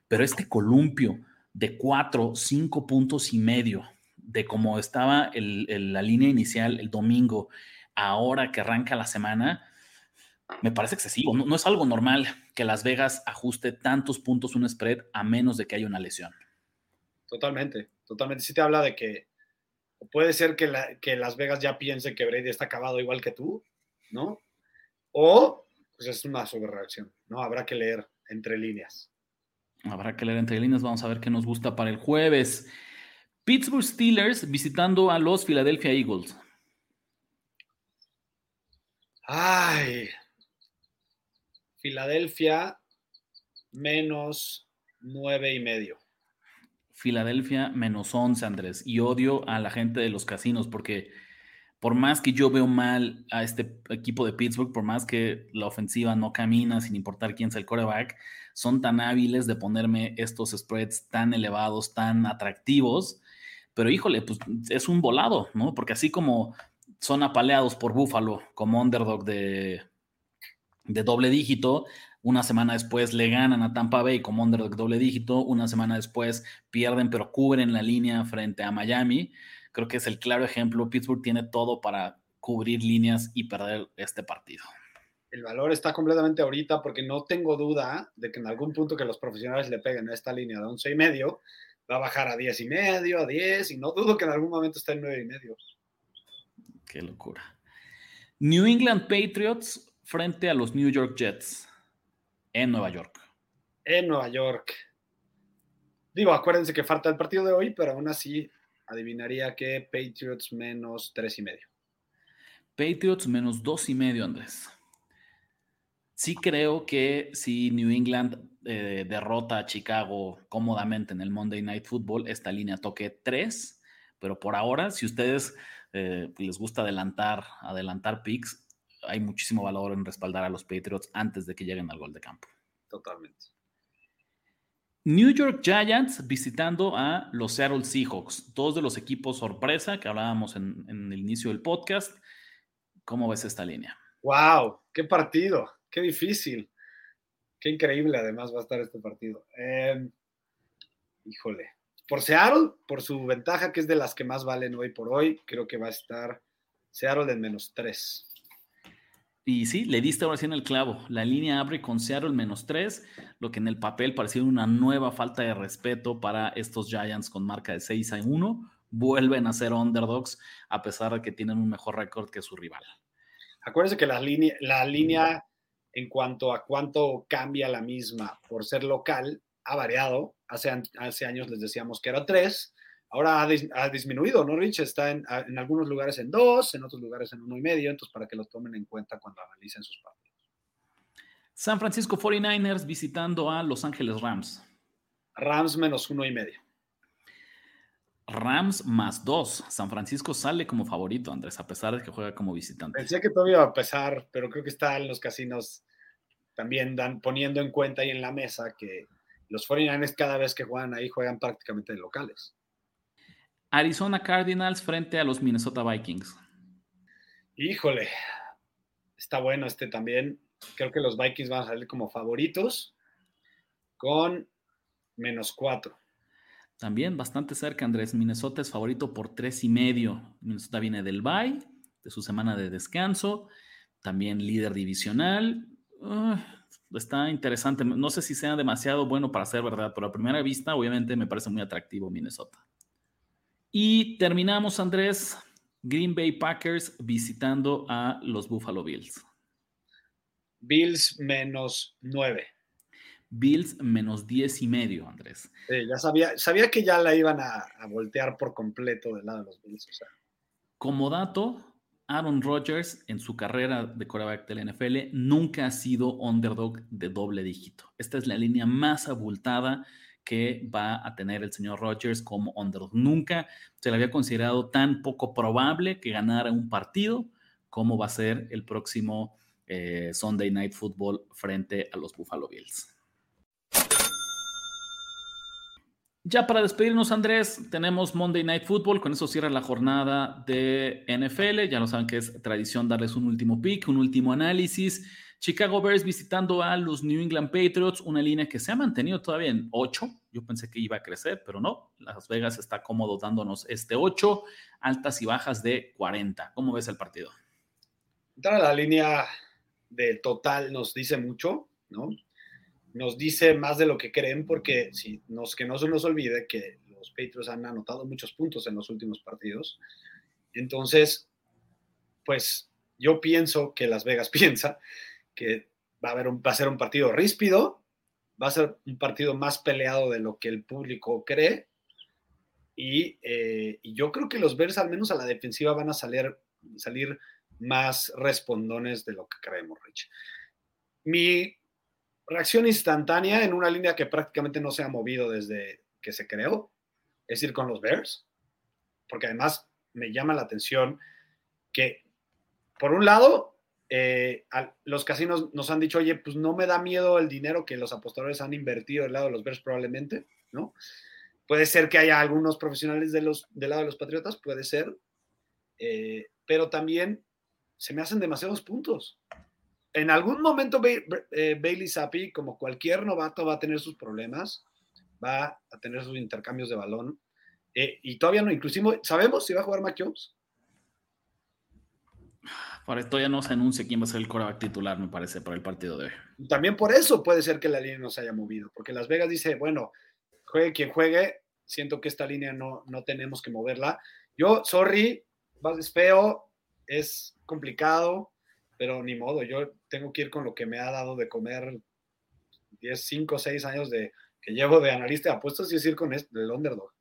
pero este columpio de cuatro, cinco puntos y medio de cómo estaba la línea inicial el domingo, ahora que arranca la semana, me parece excesivo. No, es algo normal que Las Vegas ajuste tantos puntos un spread a menos de que haya una lesión. Totalmente, totalmente. Sí te habla de que puede ser que, que Las Vegas ya piense que Brady está acabado igual que tú, ¿no? O pues es una sobrereacción, ¿no? Habrá que leer entre líneas. Habrá que leer entre líneas. Vamos a ver qué nos gusta para el jueves. Pittsburgh Steelers visitando a los Philadelphia Eagles. Ay, Filadelfia menos nueve y medio. Filadelfia menos once, Andrés. Y odio a la gente de los casinos porque por más que yo veo mal a este equipo de Pittsburgh, por más que la ofensiva no camina sin importar quién sea el quarterback, son tan hábiles de ponerme estos spreads tan elevados, tan atractivos. Pero híjole, pues es un volado, ¿no? Porque así como son apaleados por Buffalo como underdog de, de doble dígito, una semana después le ganan a Tampa Bay como underdog doble dígito, una semana después pierden pero cubren la línea frente a Miami creo que es el claro ejemplo. Pittsburgh tiene todo para cubrir líneas y perder este partido. El valor está completamente ahorita porque no tengo duda de que en algún punto que los profesionales le peguen a esta línea de 11 y medio, va a bajar a 10 y medio, a 10 y no dudo que en algún momento esté en 9 y medio. Qué locura. New England Patriots frente a los New York Jets en Nueva York. En Nueva York. Digo, acuérdense que falta el partido de hoy, pero aún así adivinaría que Patriots menos tres y medio. Patriots menos dos y medio, Andrés. Sí creo que si New England eh, derrota a Chicago cómodamente en el Monday Night Football, esta línea toque tres, pero por ahora, si ustedes eh, les gusta adelantar, adelantar picks, hay muchísimo valor en respaldar a los Patriots antes de que lleguen al gol de campo. Totalmente. New York Giants visitando a los Seattle Seahawks, dos de los equipos sorpresa que hablábamos en, el inicio del podcast. ¿Cómo ves esta línea? ¡Wow! ¡Qué partido! ¡Qué difícil! ¡Qué increíble además va a estar este partido! Em, híjole. Por Seattle, por su ventaja que es de las que más valen hoy por hoy, creo que va a estar Seattle en menos tres. Y sí, le diste ahora sí en el clavo. La línea abre con Seattle menos 3, lo que en el papel parecía una nueva falta de respeto para estos Giants con marca de 6 a 1. Vuelven a ser underdogs a pesar de que tienen un mejor récord que su rival. Acuérdense que la línea, la línea en cuanto a cuánto cambia la misma por ser local ha variado. Hace, hace años les decíamos que era 3, Ahora ha, disminuido, ¿no, Rich? Está en, algunos lugares en dos, en otros lugares en uno y medio, entonces para que lo tomen en cuenta cuando analicen sus partidos. San Francisco 49ers visitando a Los Ángeles Rams. Rams menos uno y medio. Rams más dos. San Francisco sale como favorito, Andrés, a pesar de que juega como visitante. Pensé que todavía iba a pesar, pero creo que está en los casinos también dan, poniendo en cuenta ahí en la mesa que los 49ers cada vez que juegan ahí juegan prácticamente de locales. Arizona Cardinals frente a los Minnesota Vikings. Híjole, está bueno este también. Creo que los Vikings van a salir como favoritos con menos cuatro. También bastante cerca, Andrés. Minnesota es favorito por tres y medio. Minnesota viene del bye, de su semana de descanso. También líder divisional. está interesante. No sé si sea demasiado bueno para ser verdad, pero a primera vista, obviamente, me parece muy atractivo Minnesota. Y terminamos, Andrés, Green Bay Packers visitando a los Buffalo Bills. Bills menos nueve. Bills menos diez y medio, Andrés. Sí, ya sabía, sabía que ya la iban a, voltear por completo del lado de los Bills. Como dato, Aaron Rodgers en su carrera de quarterback del NFL nunca ha sido underdog de doble dígito. Esta es la línea más abultada que va a tener el señor Rodgers como underdog. Nunca se le había considerado tan poco probable que ganara un partido como va a ser el próximo eh, Sunday Night Football frente a los Buffalo Bills. Ya para despedirnos, Andrés, tenemos Monday Night Football. Con eso cierra la jornada de NFL. Ya lo saben que es tradición darles un último pick, un último análisis. Chicago Bears visitando a los New England Patriots, una línea que se ha mantenido todavía en 8. Yo pensé que iba a crecer, pero no. Las Vegas está cómodo dándonos este 8, altas y bajas de 40. ¿Cómo ves el partido? La línea de total nos dice mucho, ¿no? Nos dice más de lo que creen, porque si que no se nos olvide que los Patriots han anotado muchos puntos en los últimos partidos. Entonces, pues yo pienso que Las Vegas piensa que va a, haber va a ser un partido ríspido, va a ser un partido más peleado de lo que el público cree. Eh, y, yo creo que los Bears, al menos a la defensiva, van a salir, salir más respondones de lo que creemos, Rich. Mi reacción instantánea en una línea que prácticamente no se ha movido desde que se creó es ir con los Bears, porque además me llama la atención que, por un lado, eh, los casinos nos han dicho, oye, pues no me da miedo el dinero que los apostadores han invertido del lado de los Bears probablemente, ¿no? Puede ser que haya algunos profesionales de los, del lado de los Patriotas, puede ser, eh, pero también se me hacen demasiados puntos. En algún momento eh, Bailey Zappi, como cualquier novato, va a tener sus problemas, va a tener sus intercambios de balón, y todavía no, inclusive, ¿sabemos si va a jugar Mac Jones? Para esto ya no se anuncia quién va a ser el coreback titular, me parece, para el partido de hoy. También por eso puede ser que la línea no se haya movido, porque Las Vegas dice, bueno, juegue quien juegue, siento que esta línea no, no tenemos que moverla. Yo, sorry, es feo, es complicado, pero ni modo, yo tengo que ir con lo que me ha dado de comer 10, 5, 6 años de, que llevo de analista de apuestas y es ir con este, el underdog.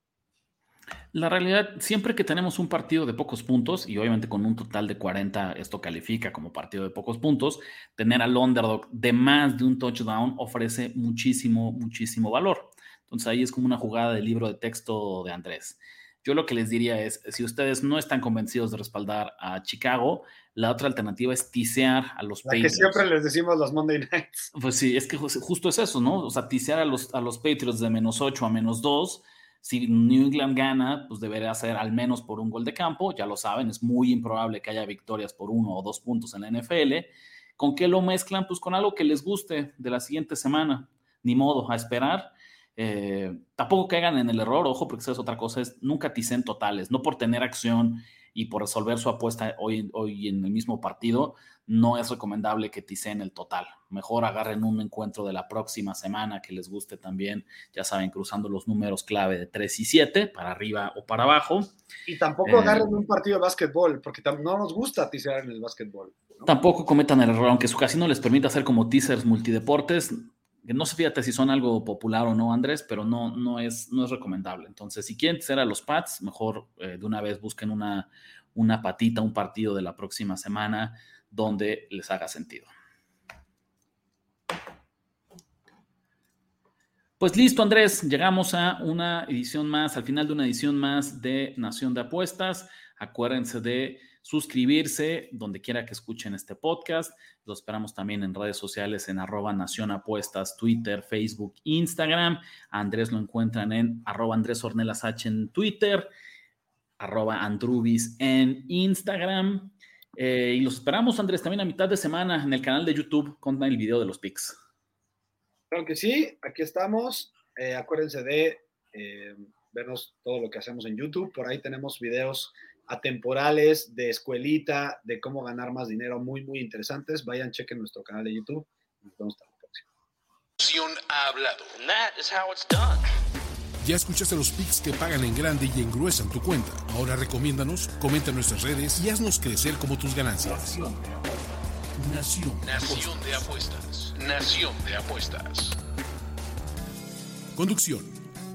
La realidad, siempre que tenemos un partido de pocos puntos, y obviamente con un total de 40 esto califica como partido de pocos puntos, tener al underdog de más de un touchdown ofrece muchísimo, muchísimo valor. Entonces ahí es como una jugada del libro de texto de Andrés. Yo lo que les diría es, si ustedes no están convencidos de respaldar a Chicago, la otra alternativa es tisear a los la Patriots. Que siempre les decimos los Monday Nights. Pues sí, es que justo es eso, ¿no? O sea, tisear a los, a los Patriots de menos 8 a menos 2 si New England gana, pues debería ser al menos por un gol de campo, ya lo saben, es muy improbable que haya victorias por uno o dos puntos en la NFL. ¿Con qué lo mezclan? Pues con algo que les guste de la siguiente semana. Ni modo, a esperar. Eh, tampoco caigan en el error, ojo, porque eso es otra cosa, es nunca ticen totales, no por tener acción y por resolver su apuesta hoy, hoy en el mismo partido, no es recomendable que ticen el total. Mejor agarren un encuentro de la próxima semana que les guste también, ya saben, cruzando los números clave de 3 y 7, para arriba o para abajo. Y tampoco eh, agarren un partido de básquetbol, porque no nos gusta tisear en el básquetbol. Tampoco cometan el error, aunque su casino les permita hacer como teasers multideportes, no sé fíjate si son algo popular o no, Andrés, pero no, no, es, no es recomendable. Entonces, si quieren ser a los Pats, mejor eh, de una vez busquen una, una patita, un partido de la próxima semana donde les haga sentido. Pues listo, Andrés, llegamos a una edición más, al final de una edición más de Nación de Apuestas. Acuérdense de suscribirse donde quiera que escuchen este podcast. Lo esperamos también en redes sociales en arroba Nación Apuestas, Twitter, Facebook, Instagram. Andrés lo encuentran en arroba Andrés Ornelas H en Twitter. arroba Andrubis en Instagram. Eh, y los esperamos, Andrés, también a mitad de semana en el canal de YouTube con el video de los pics. Claro que sí, aquí estamos. Eh, acuérdense de eh, vernos todo lo que hacemos en YouTube. Por ahí tenemos videos atemporales de escuelita, de cómo ganar más dinero, muy, muy interesantes. Vayan, chequen nuestro canal de YouTube. Nos vemos hasta la próxima. Ha hablado. Ya escuchaste los pics que pagan en grande y engruesan tu cuenta. Ahora recomiéndanos, comenta en nuestras redes y haznos crecer como tus ganancias. Nación. Nación de apuestas. Nación de apuestas. Conducción.